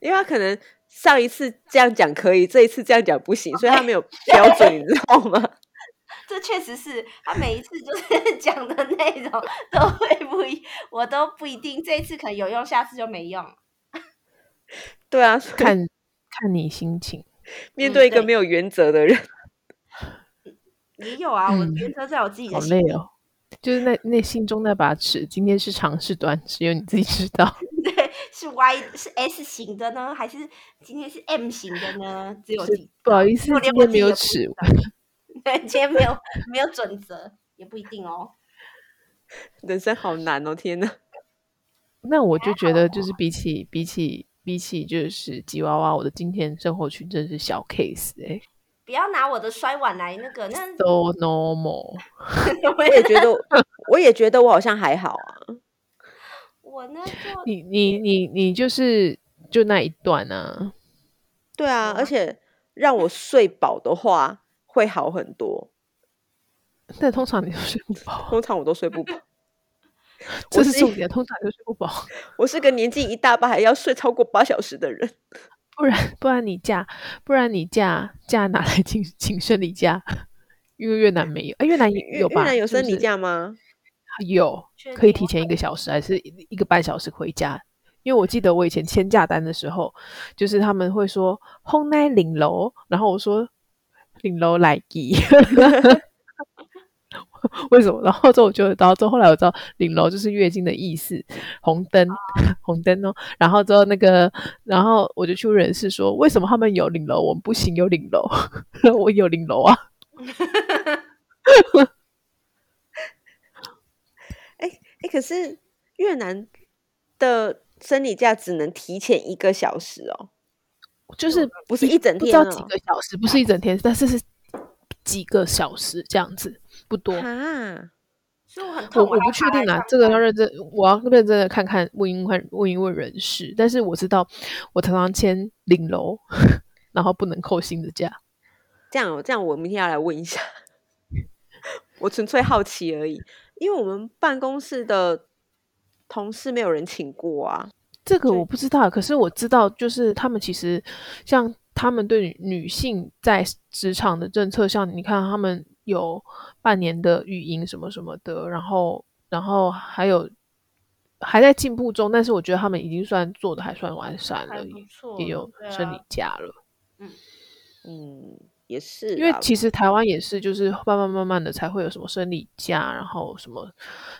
Speaker 3: 因为他可能上一次这样讲可以，这一次这样讲不行，所以他没有标准，你知道吗？
Speaker 4: 这确实是他每一次就是 讲的内容都会不一，我都不一定这一次可能有用，下次就没用。
Speaker 3: 对啊，
Speaker 2: 看看你心情。
Speaker 3: 面对一个没有原则的人，
Speaker 4: 嗯、也有啊，我原则在我自己的心里。
Speaker 2: 好累哦，就是那那心中那把尺，今天是长是短，只有你自己知道。
Speaker 4: 对，是 Y 是 S 型的呢，还是今天是 M 型的呢？只有你
Speaker 2: 不好意思，今天没有尺。
Speaker 4: 对，今天没有没有准则，也不一定哦。
Speaker 3: 人生好难哦，天哪！
Speaker 2: 那我就觉得，就是比起比起比起，就是吉娃娃，我的今天生活群真是小 case 哎、欸。
Speaker 4: 不要拿我的摔碗来那个，那
Speaker 2: so normal。
Speaker 3: 我也觉得，我也觉得我好像还好啊。
Speaker 4: 我呢，
Speaker 2: 你你你你就是就那一段啊。
Speaker 3: 对啊，而且让我睡饱的话。会好很多，
Speaker 2: 但通常你都睡不饱。
Speaker 3: 通常我都睡不饱，
Speaker 2: 这是重点。通常都睡不饱。
Speaker 3: 我是个年纪一大把还要睡超过八小时的人，
Speaker 2: 不然不然你假不然你假假哪来请请生理假？因为越南没有，哎，越南有吧？
Speaker 3: 越南有生理假吗？
Speaker 2: 有，可以提前一个小时还是一个半小时回家？因为我记得我以前签假单的时候，就是他们会说 hôm nay 领楼，然后我说。领楼来记，为什么？然后之后我就，然后之后后来我知道领楼就是月经的意思，红灯，红灯哦。然后之后那个，然后我就去问人事说，为什么他们有领楼，我们不行有领楼？我有领楼啊。
Speaker 3: 哎哎，可是越南的生理假只能提前一个小时哦。
Speaker 2: 就是
Speaker 3: 不是一整天，
Speaker 2: 不知道几个小时，不是一整天，但是是几个小时这样子，不多。
Speaker 3: 啊，
Speaker 4: 我很
Speaker 2: 我我不确定啊，这个要认真，我要认真的看看问一问问一问人事。但是我知道，我常常签领楼，然后不能扣薪的假。
Speaker 3: 这样，这样我明天要来问一下。我纯粹好奇而已，因为我们办公室的同事没有人请过啊。
Speaker 2: 这个我不知道，可是我知道，就是他们其实像他们对女性在职场的政策，像你看，他们有半年的育婴什么什么的，然后然后还有还在进步中，但是我觉得他们已经算做的还算完善了，也有生理假了。
Speaker 3: 嗯嗯，也是，
Speaker 2: 因为其实台湾也是，就是慢慢慢慢的才会有什么生理假，然后什么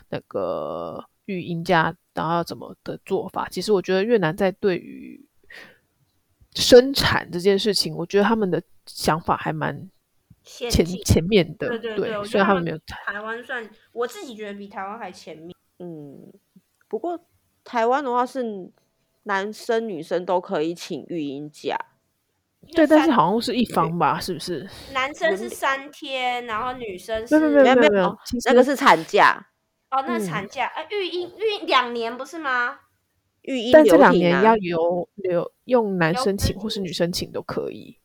Speaker 2: 那个。育婴假，然后要怎么的做法。其实我觉得越南在对于生产这件事情，我觉得他们的想法还蛮前前面的。
Speaker 4: 对对对，
Speaker 2: 对，虽然他们没有
Speaker 4: 台湾算，我自己觉得比台湾还前面。
Speaker 3: 嗯，不过台湾的话是男生女生都可以请育婴假。
Speaker 2: 对，但是好像是一方吧，是不是？
Speaker 4: 男生是三天，然后女生是
Speaker 2: 没有没有没有没有，没有
Speaker 3: 那个是产假。
Speaker 4: 哦，那产假，呃、嗯，育婴育两年不是吗？
Speaker 3: 育婴、啊，
Speaker 2: 但这两年要由留用男生请或是女生请都可以。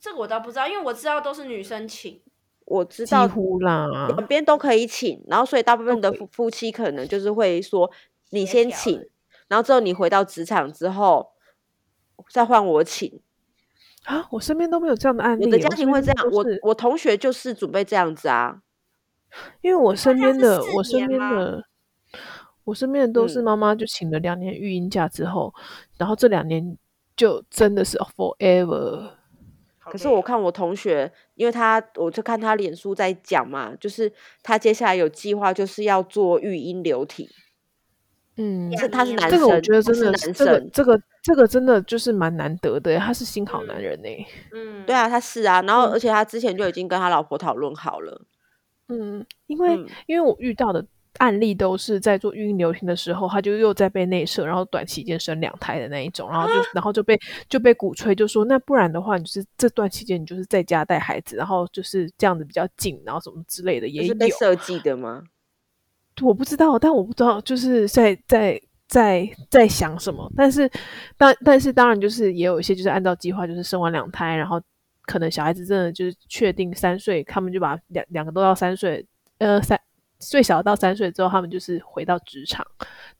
Speaker 4: 这个我倒不知道，因为我知道都是女生请。
Speaker 3: 我知道
Speaker 2: 几乎啦，
Speaker 3: 两边都可以请，然后所以大部分的夫夫妻可能就是会说，你先请，然后之后你回到职场之后再换我请。
Speaker 2: 啊，我身边都没有这样的案例。
Speaker 3: 我的家庭会这样，我我，我同学就是准备这样子啊。
Speaker 2: 因为我身边的，我身边的，我身边的都是妈妈就请了两年育婴假之后，嗯，然后这两年就真的是 forever。
Speaker 3: 可是我看我同学，因为他我就看他脸书在讲嘛，就是他接下来有计划，就是要做育婴流体。
Speaker 2: 嗯，
Speaker 3: 是他是男生，
Speaker 2: 这个我觉得真的
Speaker 3: 是男生，
Speaker 2: 这个、这个、这个真的就是蛮难得的，他是新好男人呢。
Speaker 3: 嗯，对啊，他是啊，然后而且他之前就已经跟他老婆讨论好了。
Speaker 2: 嗯，因为、嗯、因为我遇到的案例都是在做孕婴留停的时候，他就又在被内射，然后短期间生两胎的那一种，然后就、啊、然后就被就被鼓吹，就说那不然的话，你就是这段期间你就是在家带孩子，然后就是这样子比较紧，然后什么之类的也有。是被
Speaker 3: 设计的吗？
Speaker 2: 我不知道，但我不知道就是在在在在想什么，但是但但是当然就是也有一些就是按照计划，就是生完两胎，然后。可能小孩子真的就是确定三岁，他们就把两两个都到三岁，呃，三最小到三岁之后，他们就是回到职场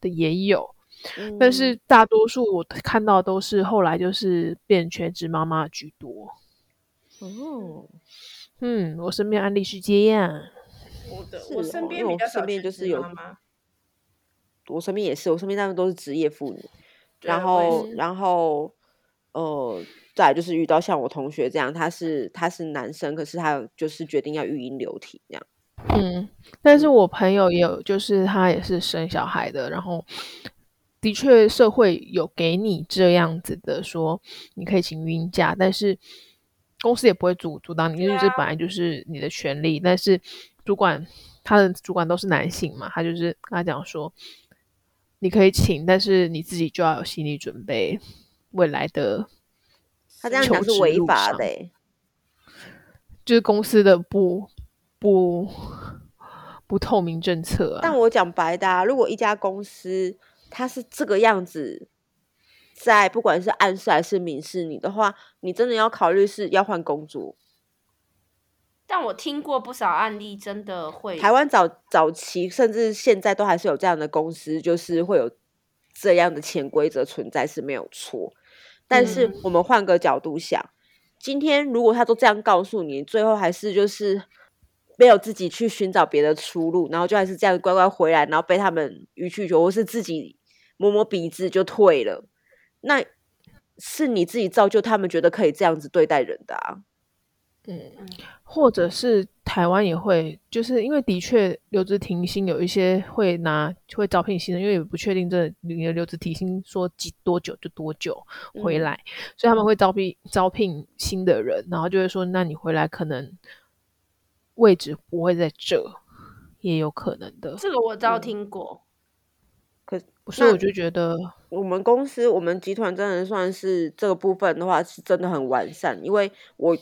Speaker 2: 的也有，嗯，但是大多数我看到都是后来就是变全职妈妈居多。哦，嗯，我身边案例是这样。
Speaker 4: 我的，我身边比较少，身边就是有，
Speaker 3: 我身边也是，我身边他们都是职业妇女，然后然后呃。再就是遇到像我同学这样，他是他是男生，可是他就是决定要育婴留体这样。
Speaker 2: 嗯，但是我朋友也有，就是他也是生小孩的，然后的确社会有给你这样子的说，你可以请育婴假，但是公司也不会阻阻挡你，因为这本来就是你的权利。但是主管他的主管都是男性嘛，他就是跟他讲说，你可以请，但是你自己就要有心理准备，未来的。
Speaker 3: 他这样讲是违法的，欸，
Speaker 2: 就是公司的不不不透明政策啊。
Speaker 3: 但我讲白的啊，如果一家公司它是这个样子，在不管是暗示还是明示你的话，你真的要考虑是要换工作。
Speaker 4: 但我听过不少案例，真的会。
Speaker 3: 台湾早早期甚至现在都还是有这样的公司，就是会有这样的潜规则存在，是没有错。但是我们换个角度想，嗯，今天如果他都这样告诉你，最后还是就是没有自己去寻找别的出路，然后就还是这样乖乖回来，然后被他们予取予求，或是自己摸摸鼻子就退了，那是你自己造就他们觉得可以这样子对待人的啊。
Speaker 2: 嗯，或者是台湾也会，就是因为的确留职停薪有一些会拿会招聘新人，因为也不确定这你的留职停薪说几多久就多久回来，嗯，所以他们会招聘招聘新的人，然后就会说，那你回来可能位置不会在这，也有可能的。
Speaker 4: 这个我倒听过，
Speaker 3: 可
Speaker 2: 所以我就觉得
Speaker 3: 我们公司我们集团真的算是这个部分的话是真的很完善，因为我。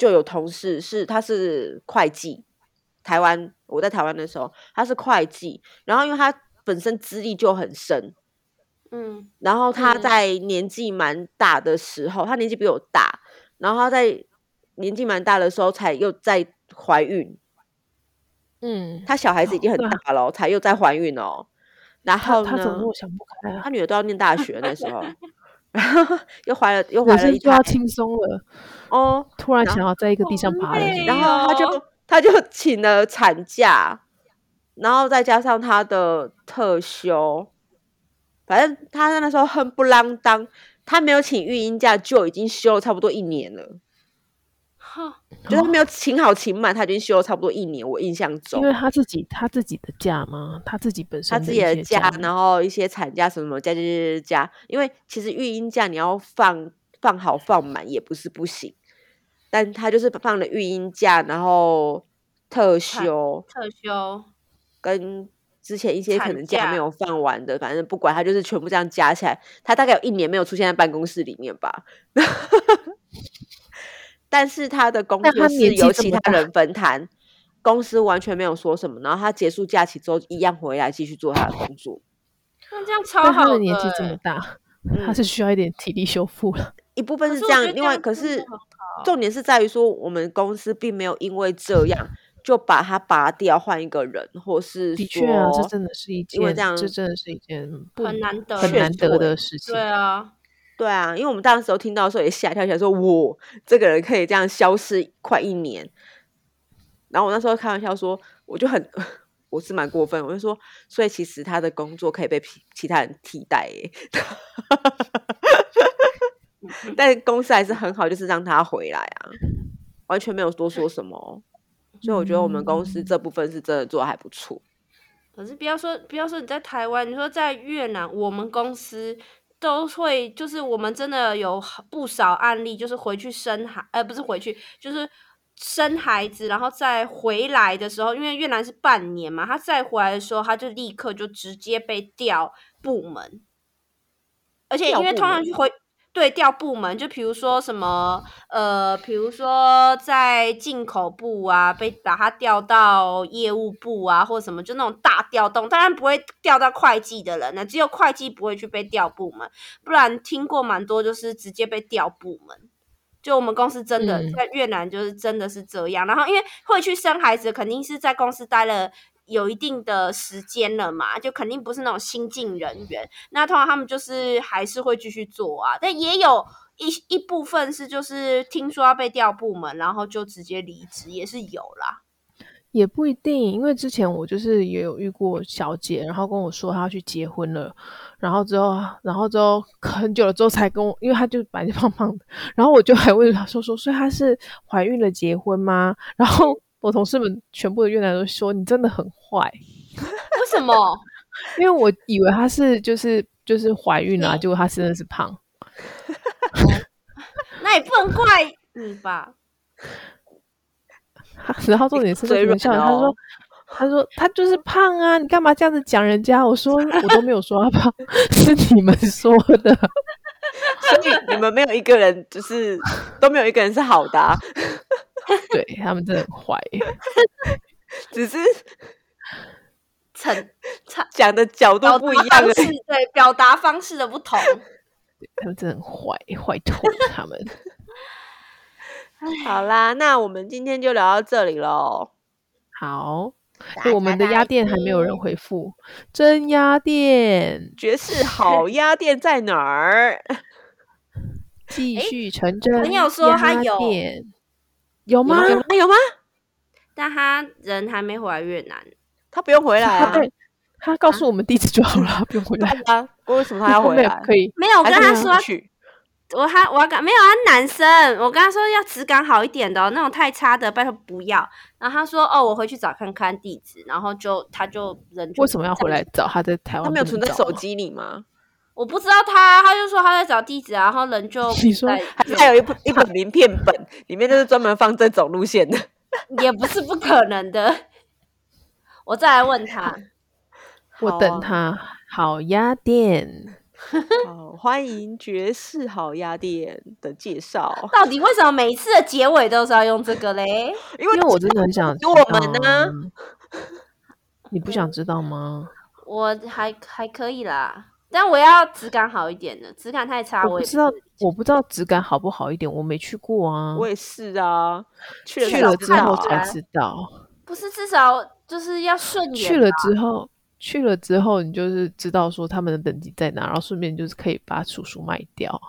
Speaker 3: 就有同事是他是会计，台湾我在台湾的时候他是会计，然后因为他本身资历就很深，嗯，然后他在年纪蛮大的时候，嗯、他年纪比我大，然后他在年纪蛮大的时候才又在怀孕，嗯，他小孩子已经很大了，才又在怀孕哦，然后
Speaker 2: 他，他怎么我想不开啊？
Speaker 3: 他女儿都要念大学那时候。然后又怀了，又怀了一
Speaker 2: 要轻松了
Speaker 3: 哦。
Speaker 2: 突然想要在一个地上爬了，
Speaker 3: 然后他就他就请了产假，然后再加上他的特休，反正他那时候很不啷当，他没有请育婴假就已经休了差不多一年了。就是他没有请好请满，他已经休了差不多一年。我印象中，
Speaker 2: 因为他自己他自己的假吗？他自己本身
Speaker 3: 他自己的假，然后一些产假什么什么假假假假。因为其实育婴假你要放放好放满也不是不行，但他就是放了育婴假，然后特休
Speaker 4: 特休
Speaker 3: 跟之前一些可能假没有放完的，反正不管他就是全部这样加起来，他大概有一年没有出现在办公室里面吧。但是他的工作是由其他人分摊，公司完全没有说什么。然后他结束假期之后，一样回来继续做他的工作。
Speaker 4: 那这样超好的。
Speaker 2: 他的年纪这么大，嗯，他是需要一点体力修复了。
Speaker 3: 一部分是这样，这样另外可是重点是在于说，我们公司并没有因为这样就把他拔掉，换一个人，或是
Speaker 2: 的确啊，这真的是一件，因为这样这真的是一件
Speaker 4: 很难得
Speaker 2: 很难得的事情。
Speaker 4: 对啊。
Speaker 3: 对啊，因为我们当时候听到的时候也吓跳起来说我，这个人可以这样消失快一年。然后我那时候开玩笑说，我就很，我是蛮过分，我就说，所以其实他的工作可以被其他人替代耶。但公司还是很好，就是让他回来啊，完全没有多说什么。所以我觉得我们公司这部分是真的做得还不错。
Speaker 4: 可是不要说不要说你在台湾，你说在越南，我们公司。都会，就是我们真的有不少案例，就是回去生孩，呃，不是回去，就是生孩子，然后再回来的时候，因为越南是半年嘛，他再回来的时候，他就立刻就直接被调部门，而且因为通常去回。对，调部门，就比如说什么，呃，比如说在进口部啊，被把他调到业务部啊，或者什么，就那种大调动，当然不会调到会计的人，那只有会计不会去被调部门，不然听过蛮多，就是直接被调部门。就我们公司真的在越南，就是真的是这样。嗯、然后因为会去生孩子，肯定是在公司待了。有一定的时间了嘛，就肯定不是那种新进人员。那通常他们就是还是会继续做啊，但也有一一部分是就是听说要被调部门，然后就直接离职，也是有啦。
Speaker 2: 也不一定，因为之前我就是也有遇过小姐，然后跟我说她要去结婚了，然后之后，然后之后很久了之后才跟我，因为她就本来就胖胖的，然后我就还问她说说，所以她是怀孕了结婚吗？然后。我同事们全部的越南都说你真的很坏，
Speaker 4: 为什么？
Speaker 2: 因为我以为她是就是就是怀孕了，啊，结果她真的是胖。
Speaker 4: 那也不能怪你吧？
Speaker 2: 然后重点是在笑，他说：“他说他就是胖啊，你干嘛这样子讲人家？”我说：“我都没有说他胖，是你们说的。”
Speaker 3: 所以你们没有一个人就是都没有一个人是好的，啊。
Speaker 2: 对他们真的很坏，
Speaker 3: 只是成讲的角度不一样，
Speaker 4: 是对表达方式的不同。
Speaker 2: 他们真的很坏，坏透了他们。
Speaker 3: 好啦，那我们今天就聊到这里喽。
Speaker 2: 好，我们的鸭店还没有人回复，真鸭店，
Speaker 3: 绝世好鸭店在哪儿？
Speaker 2: 继续成真。
Speaker 4: 朋友说他有。
Speaker 2: 有吗？
Speaker 3: 有吗？有吗？
Speaker 4: 但他人还没回来越南，
Speaker 3: 他不用回来啊。
Speaker 2: 他，告诉我们地址就好了，啊、不用回来。
Speaker 3: 啊，为什么他要回来？
Speaker 2: 可以？
Speaker 4: 没有，我跟他说，我他我要赶，没有啊男生，我跟他说要质感好一点的，那种太差的，拜托不要。然后他说哦，我回去找看看地址，然后就他就人就
Speaker 2: 为什么要回来找？他在台湾，
Speaker 3: 他没有存在手机里吗？
Speaker 4: 我不知道他，他就说他在找地址，然后人就
Speaker 2: 你说
Speaker 3: 还有一本一本名片本，里面就是专门放这种路线的，
Speaker 4: 也不是不可能的。我再来问他，
Speaker 2: 我等他。好鸭店，
Speaker 3: 好欢迎爵士好鸭店的介绍。
Speaker 4: 到底为什么每一次的结尾都是要用这个嘞？
Speaker 2: 因为我真的很想
Speaker 3: 我们呢。
Speaker 2: 你不想知道吗？
Speaker 4: 我还还可以啦。但我要质感好一点的，质感太差，我也不知道。
Speaker 2: 我不知道质感好不好一点，我没去过啊。
Speaker 3: 我也是啊，去了
Speaker 2: 去了之后才知道。
Speaker 4: 不是，至少就是要顺眼。
Speaker 2: 去了之后，去了之后，你就是知道说他们的等级在哪，然后顺便就是可以把叔叔卖掉。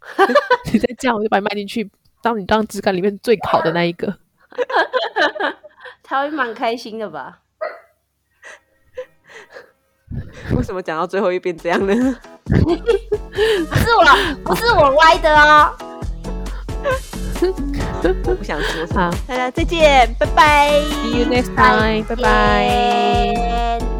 Speaker 2: 你再这样，我就把你卖进去，当你当质感里面最好的那一个。
Speaker 4: 他会蛮开心的吧？
Speaker 3: 为什么讲到最后一遍这样呢？
Speaker 4: 不是我，不是我歪的哦。
Speaker 3: 我不想说什么
Speaker 2: 好。
Speaker 3: 大家再见，拜拜。
Speaker 2: See you next time，拜拜。